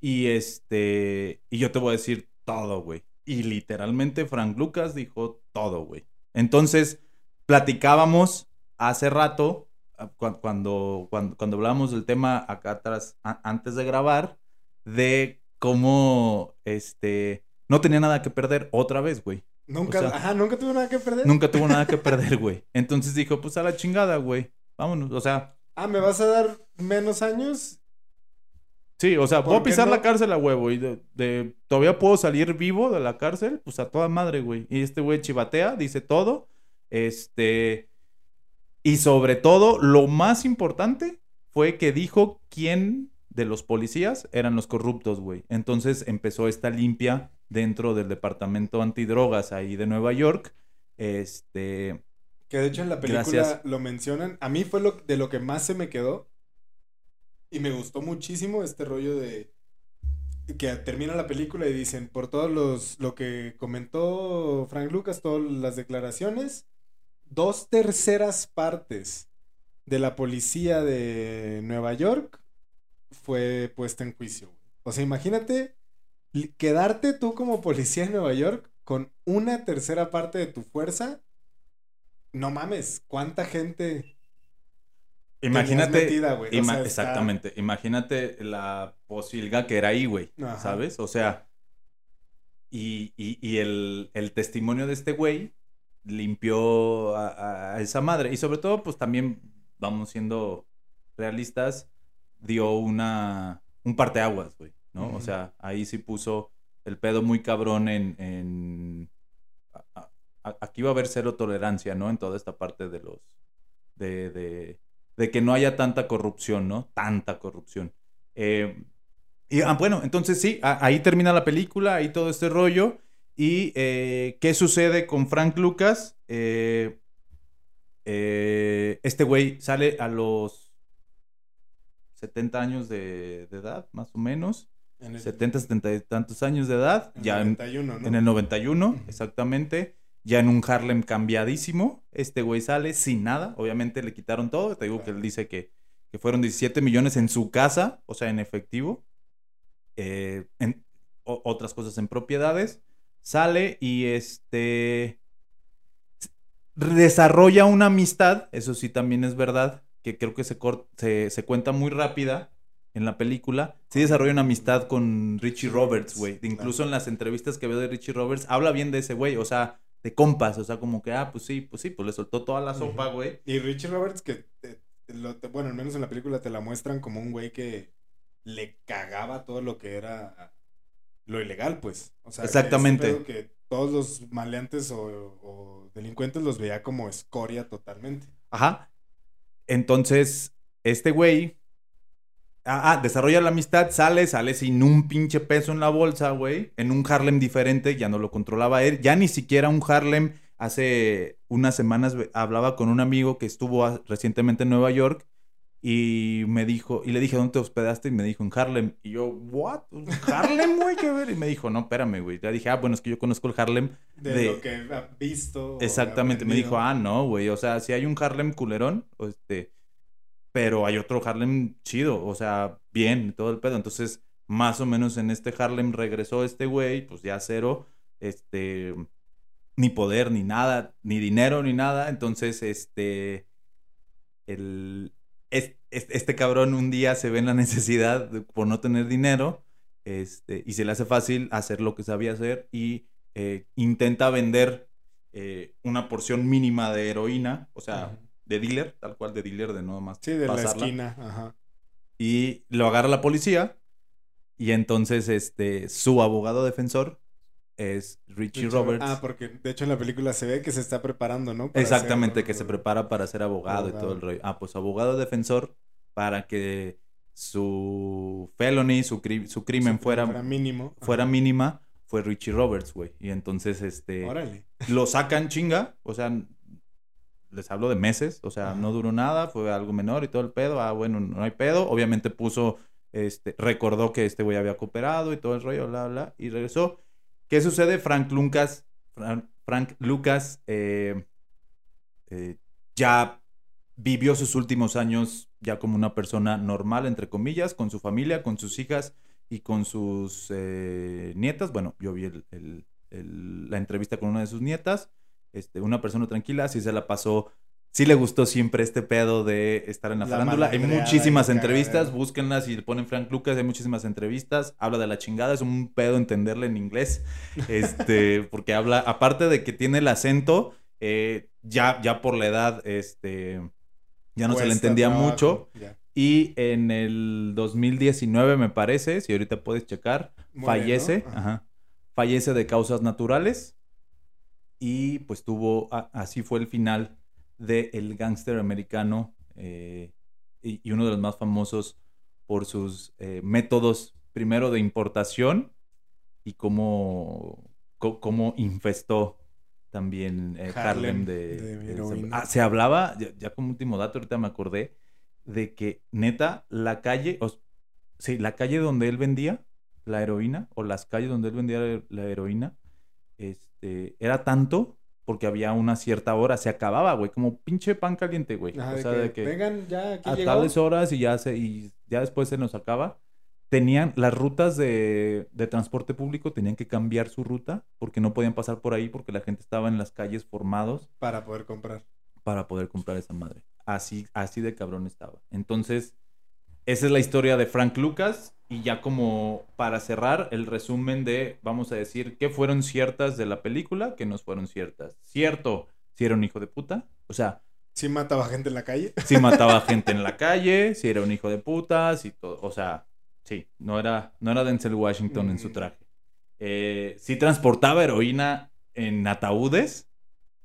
Y este, y yo te voy a decir todo, güey. Y literalmente Frank Lucas dijo todo, güey. Entonces, platicábamos hace rato, ah, cu- cuando, cuando, cuando hablábamos del tema acá atrás, antes de grabar, de cómo, este, no tenía nada que perder otra vez, güey. Nunca, o sea, ajá, nunca tuvo nada que perder. Nunca tuvo nada que perder, güey. Entonces dijo, pues a la chingada, güey. Vámonos, o sea, Ah, ¿me vas a dar menos años? Sí, o sea, ¿Por voy a qué pisar la cárcel a huevo y de, de- todavía puedo salir vivo de la cárcel, pues a toda madre, güey. Y este güey chivatea, dice todo. Este. Y sobre todo, lo más importante fue que dijo quién de los policías eran los corruptos, güey. Entonces empezó esta limpia dentro del departamento antidrogas ahí de Nueva York. Este. Que de hecho en la película Gracias. lo mencionan. A mí fue lo, de lo que más se me quedó. Y me gustó muchísimo este rollo de que termina la película y dicen, por todos los, lo que comentó Frank Lucas, todas las declaraciones, dos terceras partes de la policía de Nueva York fue puesta en juicio. O sea, imagínate quedarte tú como policía en Nueva York con una tercera parte de tu fuerza. No mames, ¿cuánta gente Imagínate. metida, güey? O está- Exactamente. Imagínate la posilga que era ahí, güey. Ajá. ¿Sabes? O sea. Y, y- y el, el testimonio de este güey limpió a, esa madre. Y sobre todo, pues también, vamos siendo realistas, dio una. un parteaguas, güey. ¿no? O sea, ahí sí puso el pedo muy cabrón en. Aquí va a haber cero tolerancia, ¿no? En toda esta parte de los. de- de de que no haya tanta corrupción, ¿no? Tanta corrupción. Eh, y ah, bueno, entonces sí, a- ahí termina la película, ahí todo este rollo. ¿Y eh, qué sucede con Frank Lucas? Eh, este güey sale a los 70 años de, de edad, más o menos. En el, 70, 70 y tantos años de edad. en el ya en- 91, ¿no? en el 91, Ujú. exactamente. Ya en un Harlem cambiadísimo. Este güey sale sin nada. Obviamente le quitaron todo. Te digo que él dice que, que fueron 17 millones en su casa, o sea, en efectivo. Eh, en o- otras cosas en propiedades. Sale y este. Desarrolla una amistad, eso sí también es verdad, que creo que se, se, se cuenta muy rápida en la película. Sí desarrolla una amistad con Richie Roberts, güey. Incluso en las entrevistas que veo de Richie Roberts, habla bien de ese güey, o sea, de compas, o sea, como que, ah, pues sí, pues sí, pues le soltó toda la sopa, güey. Y Richie Roberts, que te- te lo- te- bueno, al menos en la película te la muestran como un güey que le cagaba todo lo que era lo ilegal, pues. O sea, Exactamente. que todos los maleantes o, o delincuentes los veía como escoria totalmente. Ajá. Entonces, este güey. Ah, ah, desarrolla la amistad, sale, sale sin un pinche peso en la bolsa, güey. En un Harlem diferente, ya no lo controlaba él. Ya ni siquiera un Harlem. Hace unas semanas hablaba con un amigo que estuvo a- recientemente en Nueva York Y me dijo, y le dije, ¿dónde te hospedaste? Y me dijo, en Harlem. Y yo, ¿what? ¿Harlem, güey? ¿Qué ver? Y me dijo, no, espérame, güey. Ya dije, ah, bueno, es que yo conozco el Harlem. De, lo que ha visto. Exactamente. Me dijo, ah, no, güey. O sea, si hay un Harlem culerón, este, pero hay otro Harlem chido. O sea, bien, todo el pedo. Entonces, más o menos en este Harlem regresó este güey, pues ya cero, este, ni poder, ni nada, ni dinero, ni nada. Entonces, este, el este, cabrón un día se ve en la necesidad por no tener dinero este, y se le hace fácil hacer lo que sabía hacer y eh, intenta vender eh, una porción mínima de heroína, o sea, de dealer, tal cual de dealer, de no más. Sí, de la esquina, ajá. Y lo agarra la policía y entonces este, su abogado defensor es Richie, Roberts. Ah, porque de hecho en la película se ve que se está preparando, ¿no? Exactamente, que se prepara para ser abogado, y todo el rollo. Ah, pues abogado defensor para que su felony, su, su crimen fuera, fuera mínimo. Fuera mínima, fue Richie Roberts, güey. Y entonces, este... Órale. Lo sacan chinga, o sea, les hablo de meses, o sea, no duró nada, fue algo menor y todo el pedo. Ah, bueno, no hay pedo. Obviamente puso, este, recordó que este güey había cooperado y todo el rollo, bla, bla, y regresó. ¿Qué sucede? Frank Lucas, Frank, Lucas eh, eh, ya vivió sus últimos años ya como una persona normal, entre comillas, con su familia, con sus hijas y con sus eh, nietas. Bueno, yo vi la entrevista con una de sus nietas. Este, una persona tranquila, así se la pasó sí le gustó siempre este pedo de estar en la, farándula. Hay muchísimas entrevistas, búsquenlas y ponen Frank Lucas, hay muchísimas entrevistas. Habla de la chingada, es un pedo entenderle en inglés. Este, porque habla, aparte de que tiene el acento, eh, ya, ya por la edad, este, ya no se le entendía mucho. Y en el 2019, me parece, si ahorita puedes checar, fallece, fallece de causas naturales. Y pues tuvo, así fue el final del el gángster americano eh, y, uno de los más famosos por sus eh, métodos, primero de importación y cómo, cómo infestó también eh, Harlem, de, ah, se hablaba, ya, como último dato, ahorita me acordé, de que neta, la calle, sí, la calle donde él vendía la heroína, o las calles donde él vendía la heroína, este, era tanto porque había una cierta hora, se acababa, güey, como pinche pan caliente, güey. o sea, de que vengan ya aquí a tales horas y ya se y ya después se nos acaba. Tenían las rutas de, de, transporte público tenían que cambiar su ruta porque no podían pasar por ahí porque la gente estaba en las calles formados para poder comprar para poder comprar esa madre. Así así de cabrón estaba. Entonces, esa es la historia de Frank Lucas y ya como para cerrar el resumen de, vamos a decir, qué fueron ciertas de la película, que no fueron ciertas. Cierto, si era un hijo de puta, o sea... Si mataba gente en la calle. Si mataba gente en la calle, si era un hijo de puta, si todo, o sea, sí, no era, no era Denzel Washington en su mm. traje. Eh, si transportaba heroína en ataúdes,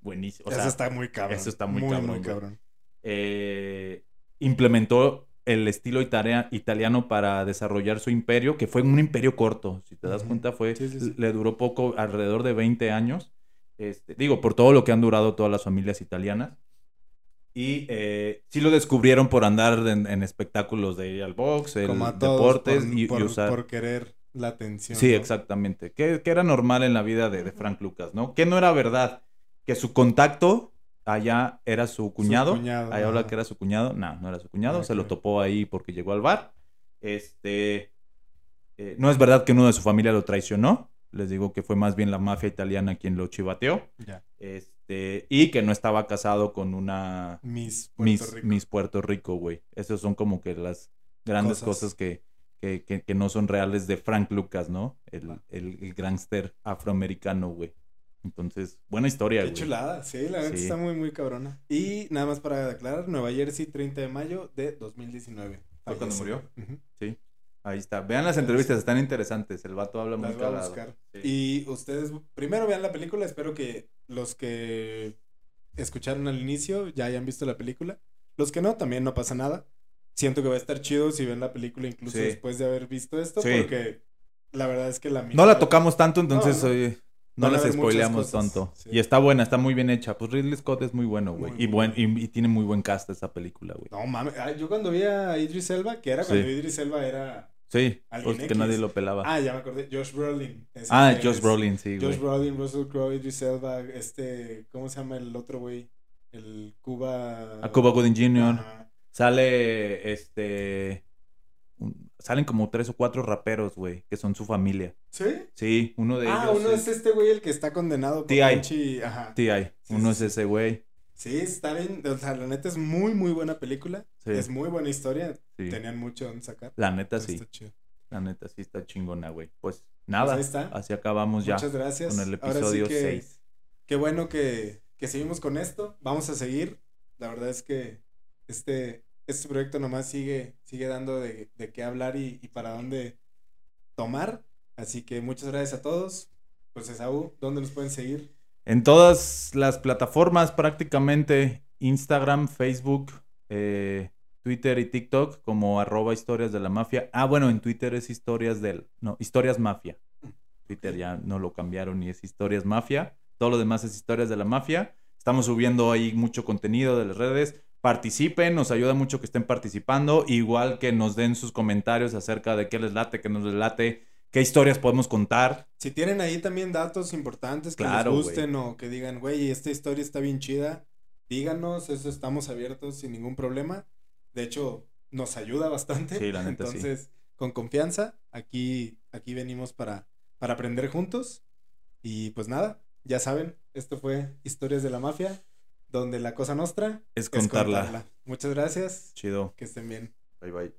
buenísimo. eso está muy cabrón. Eso está muy, Muy cabrón. Eh, implementó el estilo italiano para desarrollar su imperio, que fue un imperio corto, si te das cuenta, fue le duró poco, alrededor de 20 años. Este, digo, por todo lo que han durado todas las familias italianas. Y eh, sí lo descubrieron por andar en, espectáculos de al box, el deportes y, usar. Por querer la atención. Sí, exactamente. Que, era normal en la vida de, de Frank Lucas, ¿no? Que no era verdad. Que su contacto allá era su cuñado. allá habla que era su cuñado. No, no era su cuñado. se lo topó ahí porque llegó al bar. Este. Eh, no es verdad que uno de su familia lo traicionó. Les digo que fue más bien la mafia italiana quien lo chivateó. Este, y que no estaba casado con una Miss Puerto Rico. Miss Puerto Rico, güey. Esas son como que las grandes cosas, que, que, que, no son reales de Frank Lucas, ¿no? El, el, el gangster afroamericano, güey. Entonces, buena historia, Qué chulada, sí, la verdad está muy, muy cabrona. Y nada más para aclarar, Nueva Jersey, 30 de mayo de 2019. ¿Fue cuando murió? Sí. Ahí está. Vean las entrevistas, están interesantes. El vato habla muy claro. Y ustedes, primero vean la película. Espero que los que escucharon al inicio ya hayan visto la película. Los que no, también no pasa nada. Siento que va a estar chido si ven la película incluso después de haber visto esto. Porque la verdad es que la No la tocamos tanto, entonces... no les spoileamos tanto. Y está buena, está muy bien hecha. Pues Ridley Scott es muy bueno, güey. Y, buen, y, tiene muy buen cast esa película, güey. No mames, yo cuando vi a Idris Elba, que era cuando Idris Elba era. Sí, pues que nadie lo pelaba. Ah, ya me acordé. Josh Brolin. Ah, Josh Brolin, sí, güey. Josh Brolin, Russell Crowe, Idris Elba, este, ¿cómo se llama el otro güey? El Cuba. A Cuba Gooding Jr. Sale, este, Salen como tres o cuatro raperos, güey, que son su familia. ¿Sí? Sí, uno de ah, ellos. Ah, uno es... este güey el que está condenado por T.I. Ajá. T.I. uno es ese güey. Sí, está bien. O sea, la neta es muy, muy buena película. Sí. Es muy buena historia. Sí. Tenían mucho donde sacar. La neta sí. La neta sí está chingona, güey. Pues nada. Pues ahí está. Así acabamos ya. Muchas gracias. Con el episodio 6. Qué bueno que, que seguimos con esto. Vamos a seguir. La verdad es que este este proyecto nomás sigue, sigue dando de, qué hablar y, para dónde tomar. Así que muchas gracias a todos. Pues Esaú, ¿dónde nos pueden seguir? En todas las plataformas prácticamente, Instagram, Facebook, eh, Twitter y TikTok como arroba historias de la mafia. Ah, bueno, en Twitter es historias del... No, historias mafia. Twitter ya no lo cambiaron y es historias mafia. Todo lo demás es historias de la mafia. Estamos subiendo ahí mucho contenido de las redes participen, nos ayuda mucho que estén participando, igual que nos den sus comentarios acerca de qué les late, qué nos les late, qué historias podemos contar. Si tienen ahí también datos importantes que les gusten o que digan, güey, esta historia está bien chida, díganos, eso estamos abiertos sin ningún problema. De hecho, nos ayuda bastante. Sí, la neta, Entonces, con confianza, aquí, aquí venimos para, para aprender juntos. Y pues nada, ya saben, esto fue Historias de la Mafia donde la cosa nostra es contarla. Muchas gracias. Chido. Que estén bien. Bye bye.